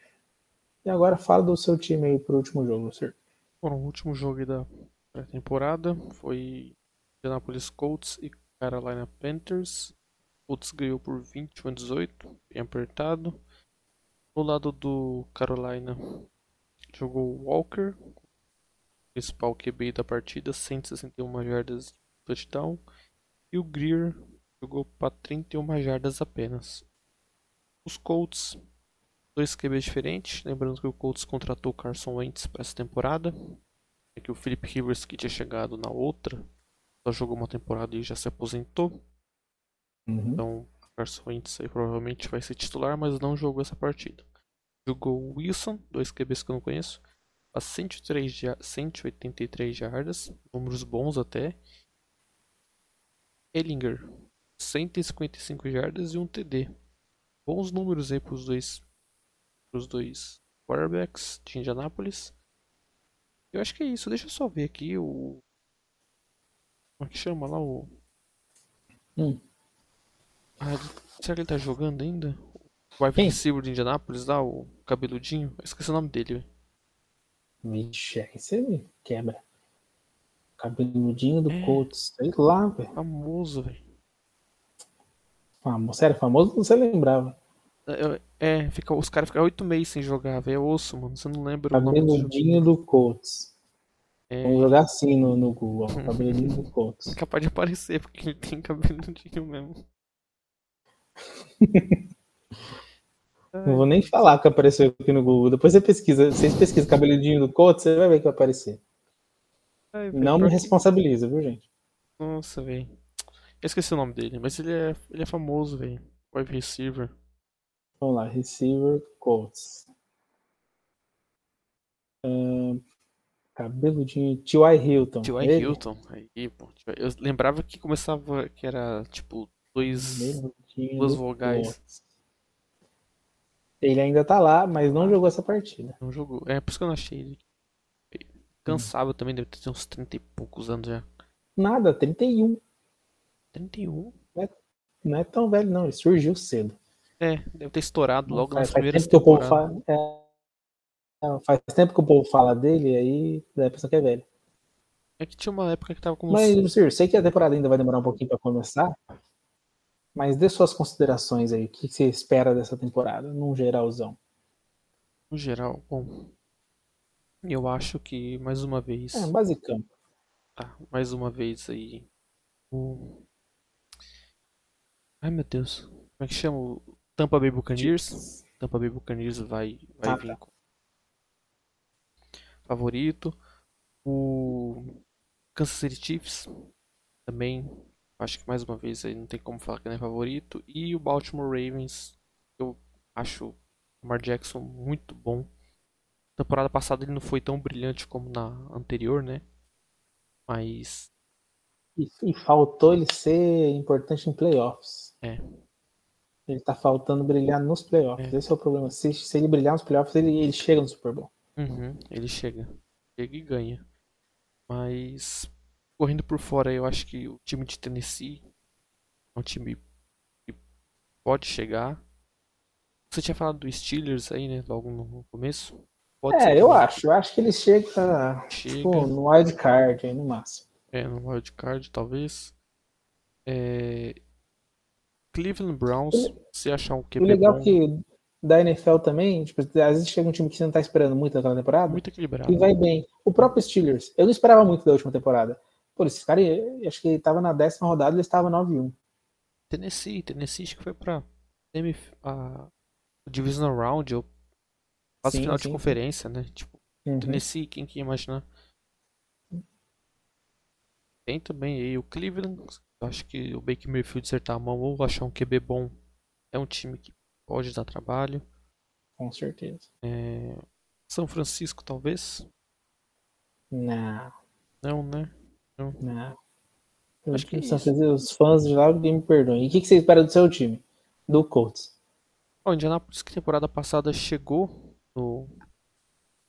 [SPEAKER 2] E agora fala do seu time aí pro último jogo, Sir.
[SPEAKER 1] Bom, o último jogo da pré-temporada foi Indianapolis Colts e Carolina Panthers. Colts ganhou por 21 a 18, bem apertado. No lado do Carolina jogou Walker, principal QB da partida, 161 jardas touchdown. E o Greer jogou para 31 jardas apenas. Os Colts, dois QBs diferentes. Lembrando que o Colts contratou Carson Wentz para essa temporada. É que o Philip Rivers, que tinha chegado na outra, só jogou uma temporada e já se aposentou. Uhum. Então Carson Wentz aí provavelmente vai ser titular, mas não jogou essa partida. Jogou o Wilson, dois QBs que eu não conheço, a 103 ja 183 jardas, números bons até. Ellinger, 155 jardas e um TD. Bons números aí para os dois, pros dois quarterbacks de Indianapolis. Eu acho que é isso. Deixa eu só ver aqui o. Como é que chama lá o.
[SPEAKER 2] Hum.
[SPEAKER 1] Ah, será que ele tá jogando ainda? O wide receiver de Indianapolis lá, o cabeludinho. Eu esqueci o nome dele.
[SPEAKER 2] Vixe, aí você me quebra. Cabeludinho do
[SPEAKER 1] É.
[SPEAKER 2] Colts. Sei lá, velho.
[SPEAKER 1] Famoso, velho.
[SPEAKER 2] Famoso. Sério, famoso você lembrava.
[SPEAKER 1] É, é, fica, os caras ficam oito meses sem jogar, velho. É osso, mano. Você não lembra o nome do.
[SPEAKER 2] Cabeludinho do Colts.
[SPEAKER 1] É,
[SPEAKER 2] Vamos jogar assim no, no Google. Cabeludinho do Colts.
[SPEAKER 1] é capaz de aparecer, porque ele tem cabeludinho mesmo.
[SPEAKER 2] Não vou nem falar que apareceu aqui no Google. Depois você pesquisa. Vocês pesquisam cabeludinho do Colts, você vai ver que vai aparecer.
[SPEAKER 1] Ai,
[SPEAKER 2] Não me responsabiliza, viu, gente?
[SPEAKER 1] Nossa, velho. Eu esqueci o nome dele, mas ele é, ele é famoso, velho. Wide receiver.
[SPEAKER 2] Vamos lá, receiver Colts. Ahn, cabeludinho. T.Y. Hilton.
[SPEAKER 1] T.Y. Hilton. Aí, pô. Eu lembrava que começava, que era tipo dois.
[SPEAKER 2] Cabeludinho
[SPEAKER 1] duas vogais.
[SPEAKER 2] Ele ainda tá lá, mas não jogou essa partida.
[SPEAKER 1] Não jogou. É por isso que eu não achei ele. Cansava também, deve ter uns 30 e poucos anos já.
[SPEAKER 2] Nada, 31.
[SPEAKER 1] 31?
[SPEAKER 2] Não é tão velho, não. Ele surgiu cedo.
[SPEAKER 1] É, deve ter estourado logo
[SPEAKER 2] faz,
[SPEAKER 1] nas primeiras
[SPEAKER 2] tempo que o povo fala. é, não, faz tempo que o povo fala dele, aí dá a impressão que é velho.
[SPEAKER 1] É que tinha uma época que tava com
[SPEAKER 2] Mas, Sir, sei que a temporada ainda vai demorar um pouquinho pra começar. Mas dê suas considerações aí. O que você espera dessa temporada, num geralzão?
[SPEAKER 1] no geral. Bom, eu acho que mais uma vez.
[SPEAKER 2] É, basicão.
[SPEAKER 1] Tá, mais uma vez aí. O. Ai meu Deus. Como é que chama? O Tampa Bay Buccaneers. Tampa Bay Buccaneers vai, vai
[SPEAKER 2] Ah,
[SPEAKER 1] vir
[SPEAKER 2] tá.
[SPEAKER 1] com favorito. O Kansas City Chiefs também. Acho que mais uma vez aí não tem como falar que não é favorito. E o Baltimore Ravens. Eu acho o Lamar Jackson muito bom. Temporada passada ele não foi tão brilhante como na anterior, né? Mas
[SPEAKER 2] E, e faltou ele ser importante em playoffs.
[SPEAKER 1] É.
[SPEAKER 2] Ele tá faltando brilhar nos playoffs.
[SPEAKER 1] É.
[SPEAKER 2] Esse é o problema. Se, se ele brilhar nos playoffs, ele, ele chega no Super Bowl.
[SPEAKER 1] Uhum, ele chega. Chega e ganha. Mas, correndo por fora, eu acho que o time de Tennessee é um time que pode chegar. Você tinha falado do Steelers aí, né? Logo no começo. Pode
[SPEAKER 2] É, eu acho. Eu acho que ele chega,
[SPEAKER 1] Chega.
[SPEAKER 2] tipo, no wild card aí no máximo.
[SPEAKER 1] É, no wildcard, talvez. É... Cleveland Browns, se achar um
[SPEAKER 2] O
[SPEAKER 1] QB
[SPEAKER 2] legal
[SPEAKER 1] bom,
[SPEAKER 2] que da NFL também, tipo, às vezes chega um time que você não tá esperando muito naquela temporada
[SPEAKER 1] muito equilibrado.
[SPEAKER 2] e vai bem. O próprio Steelers, eu não esperava muito da última temporada. Pô, esses caras, eu acho que tava na décima rodada, eles estavam 9-1.
[SPEAKER 1] Tennessee, Tennessee acho que foi pra semi, a, Divisional Round, ou quase
[SPEAKER 2] Sim,
[SPEAKER 1] final de
[SPEAKER 2] sim.
[SPEAKER 1] conferência, né? Tipo,
[SPEAKER 2] Uhum.
[SPEAKER 1] Tennessee, quem que ia imaginar? Tem também aí o Cleveland. Acho que o Baker Mayfield acertar a mão ou achar um QB bom é um time que pode dar trabalho.
[SPEAKER 2] Com certeza.
[SPEAKER 1] É, São Francisco, talvez?
[SPEAKER 2] Não,
[SPEAKER 1] Não, né?
[SPEAKER 2] Não. Eu
[SPEAKER 1] Acho que é
[SPEAKER 2] os fãs de lá me perdoem. E o que, que você espera do seu time? Do Colts.
[SPEAKER 1] O Indianapolis que temporada passada chegou no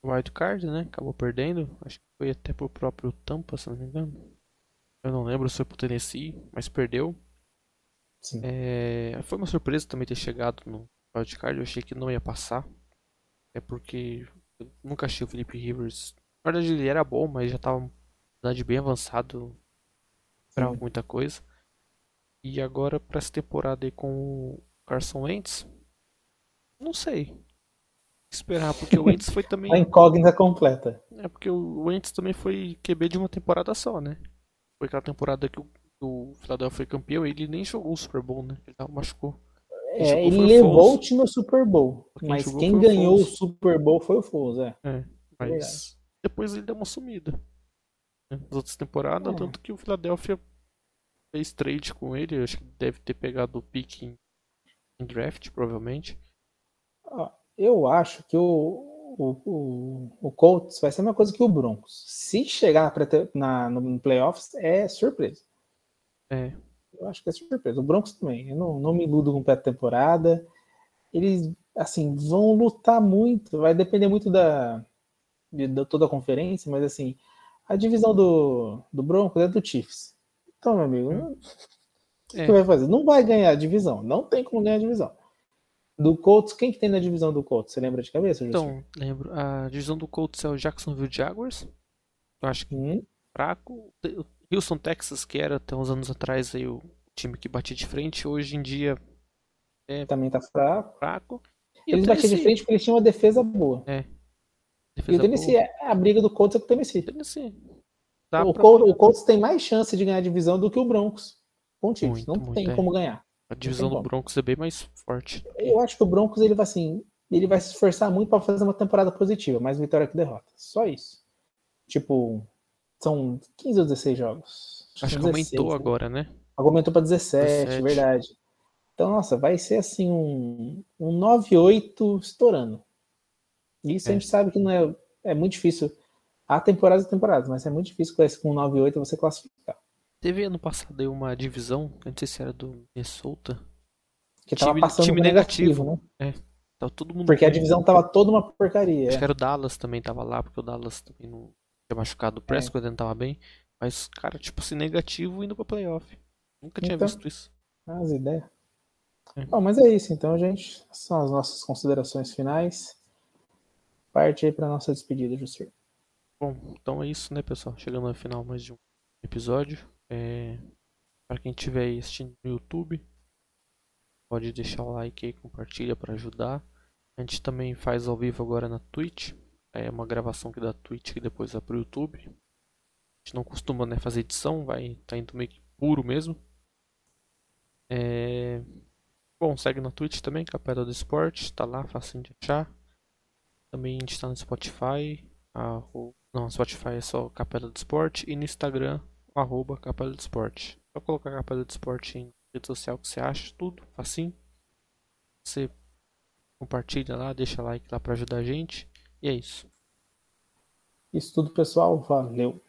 [SPEAKER 1] Wild Card, né? Acabou perdendo. Acho que foi até pro próprio Tampa, se não me engano. Eu não lembro se foi pro Tennessee, mas perdeu. É, foi uma surpresa também ter chegado no Wild Card. Eu achei que não ia passar. É porque eu nunca achei o Felipe Rivers. Na verdade, ele era bom, mas já tava idade bem avançado.
[SPEAKER 2] Sim.
[SPEAKER 1] muita coisa. E agora, pra essa temporada aí com o Carson Wentz, não sei. O Esperar, porque o Wentz foi também.
[SPEAKER 2] A incógnita completa.
[SPEAKER 1] É porque o Wentz também foi QB de uma temporada só, né? Foi aquela temporada que o, o Philadelphia foi campeão e ele nem jogou o Super Bowl, né? Ele machucou. Quem
[SPEAKER 2] É, ele
[SPEAKER 1] o
[SPEAKER 2] levou o time ao Super Bowl.
[SPEAKER 1] Quem
[SPEAKER 2] mas quem
[SPEAKER 1] o
[SPEAKER 2] ganhou o
[SPEAKER 1] Foles.
[SPEAKER 2] Super Bowl foi o Foles, é.
[SPEAKER 1] É, mas
[SPEAKER 2] Verdade.
[SPEAKER 1] depois ele deu uma sumida. Né? Nas outras temporadas,
[SPEAKER 2] É.
[SPEAKER 1] tanto que o Philadelphia fez trade com ele. Acho que deve ter pegado o pique em em draft, provavelmente.
[SPEAKER 2] Eu acho que o, o, o, o Colts vai ser a mesma coisa que o Broncos. Se chegar na, no playoffs, é surpresa.
[SPEAKER 1] É.
[SPEAKER 2] Eu acho que é surpresa. O Broncos também. Eu não, não me iludo com pré-temporada. Eles, assim, vão lutar muito. Vai depender muito da, de, de toda a conferência, mas assim, a divisão do, do Broncos é do Chiefs. Então, meu amigo, o é. que vai fazer? Não vai ganhar a divisão. Não tem como ganhar a divisão. Do Colts, quem que tem na divisão do Colts? Você lembra de cabeça,
[SPEAKER 1] Então, lembro. A divisão do Colts é o Jacksonville Jaguars. Eu acho que hum. fraco. O Houston, Texas, que era até uns anos atrás aí o time que batia de frente, hoje em dia
[SPEAKER 2] é também tá fraco.
[SPEAKER 1] fraco.
[SPEAKER 2] E eles batiam de frente porque eles tinham uma defesa boa.
[SPEAKER 1] É.
[SPEAKER 2] Defesa e o Tennessee. É, a briga do Colts é com o Tennessee.
[SPEAKER 1] Tennessee.
[SPEAKER 2] o, Colts, o Colts tem mais chance de ganhar a divisão do que o Broncos. Com o Chiefs. Não muito, tem é. como ganhar.
[SPEAKER 1] A divisão do Broncos é bem mais forte.
[SPEAKER 2] Eu acho que o Broncos ele vai assim, ele vai se esforçar muito para fazer uma temporada positiva, mais vitória que derrota. Só isso. Tipo, são 15 ou 16 jogos.
[SPEAKER 1] Acho, acho que 16, aumentou né? agora, né?
[SPEAKER 2] Aumentou para 17, 17, verdade. Então, nossa, vai ser assim um, um 9-8 estourando. Isso é. a gente sabe que não é, é muito difícil. Há temporadas e temporadas, mas é muito difícil com 9-8 você classificar.
[SPEAKER 1] Teve ano passado aí uma divisão, não sei se era do Minnesota.
[SPEAKER 2] Que tava time, passando time negativo, negativo, né?
[SPEAKER 1] É. Tava todo mundo
[SPEAKER 2] porque a divisão tava toda uma porcaria.
[SPEAKER 1] Acho
[SPEAKER 2] é.
[SPEAKER 1] que era o Dallas também tava lá, porque o Dallas também não tinha machucado o Prescott, é. não tava bem. Mas, cara, tipo assim, negativo indo pra playoff. Nunca tinha então, visto isso.
[SPEAKER 2] As ideias. É. Bom, mas é isso então, gente. São as nossas considerações finais. Parte aí pra nossa despedida, Jusir.
[SPEAKER 1] Bom, então é isso, né, pessoal? Chegando ao final mais de um episódio. É, para quem estiver assistindo no YouTube, pode deixar o like aí, compartilha para ajudar. A gente também faz ao vivo agora na Twitch. É uma gravação que da Twitch que depois vai pro YouTube. A gente não costuma né, fazer edição, vai tá indo meio que puro mesmo. É... Bom, segue na Twitch também, Capela do Esporte, tá lá, facinho de achar. Também a gente tá no Spotify. Não, Spotify é só Capela do Esporte. E no Instagram arroba Capela de Esporte. Só colocar Capela de Esporte em rede social que você acha, tudo, facinho. Você compartilha lá, deixa like lá para ajudar a gente. E é isso.
[SPEAKER 2] Isso tudo, pessoal. Valeu.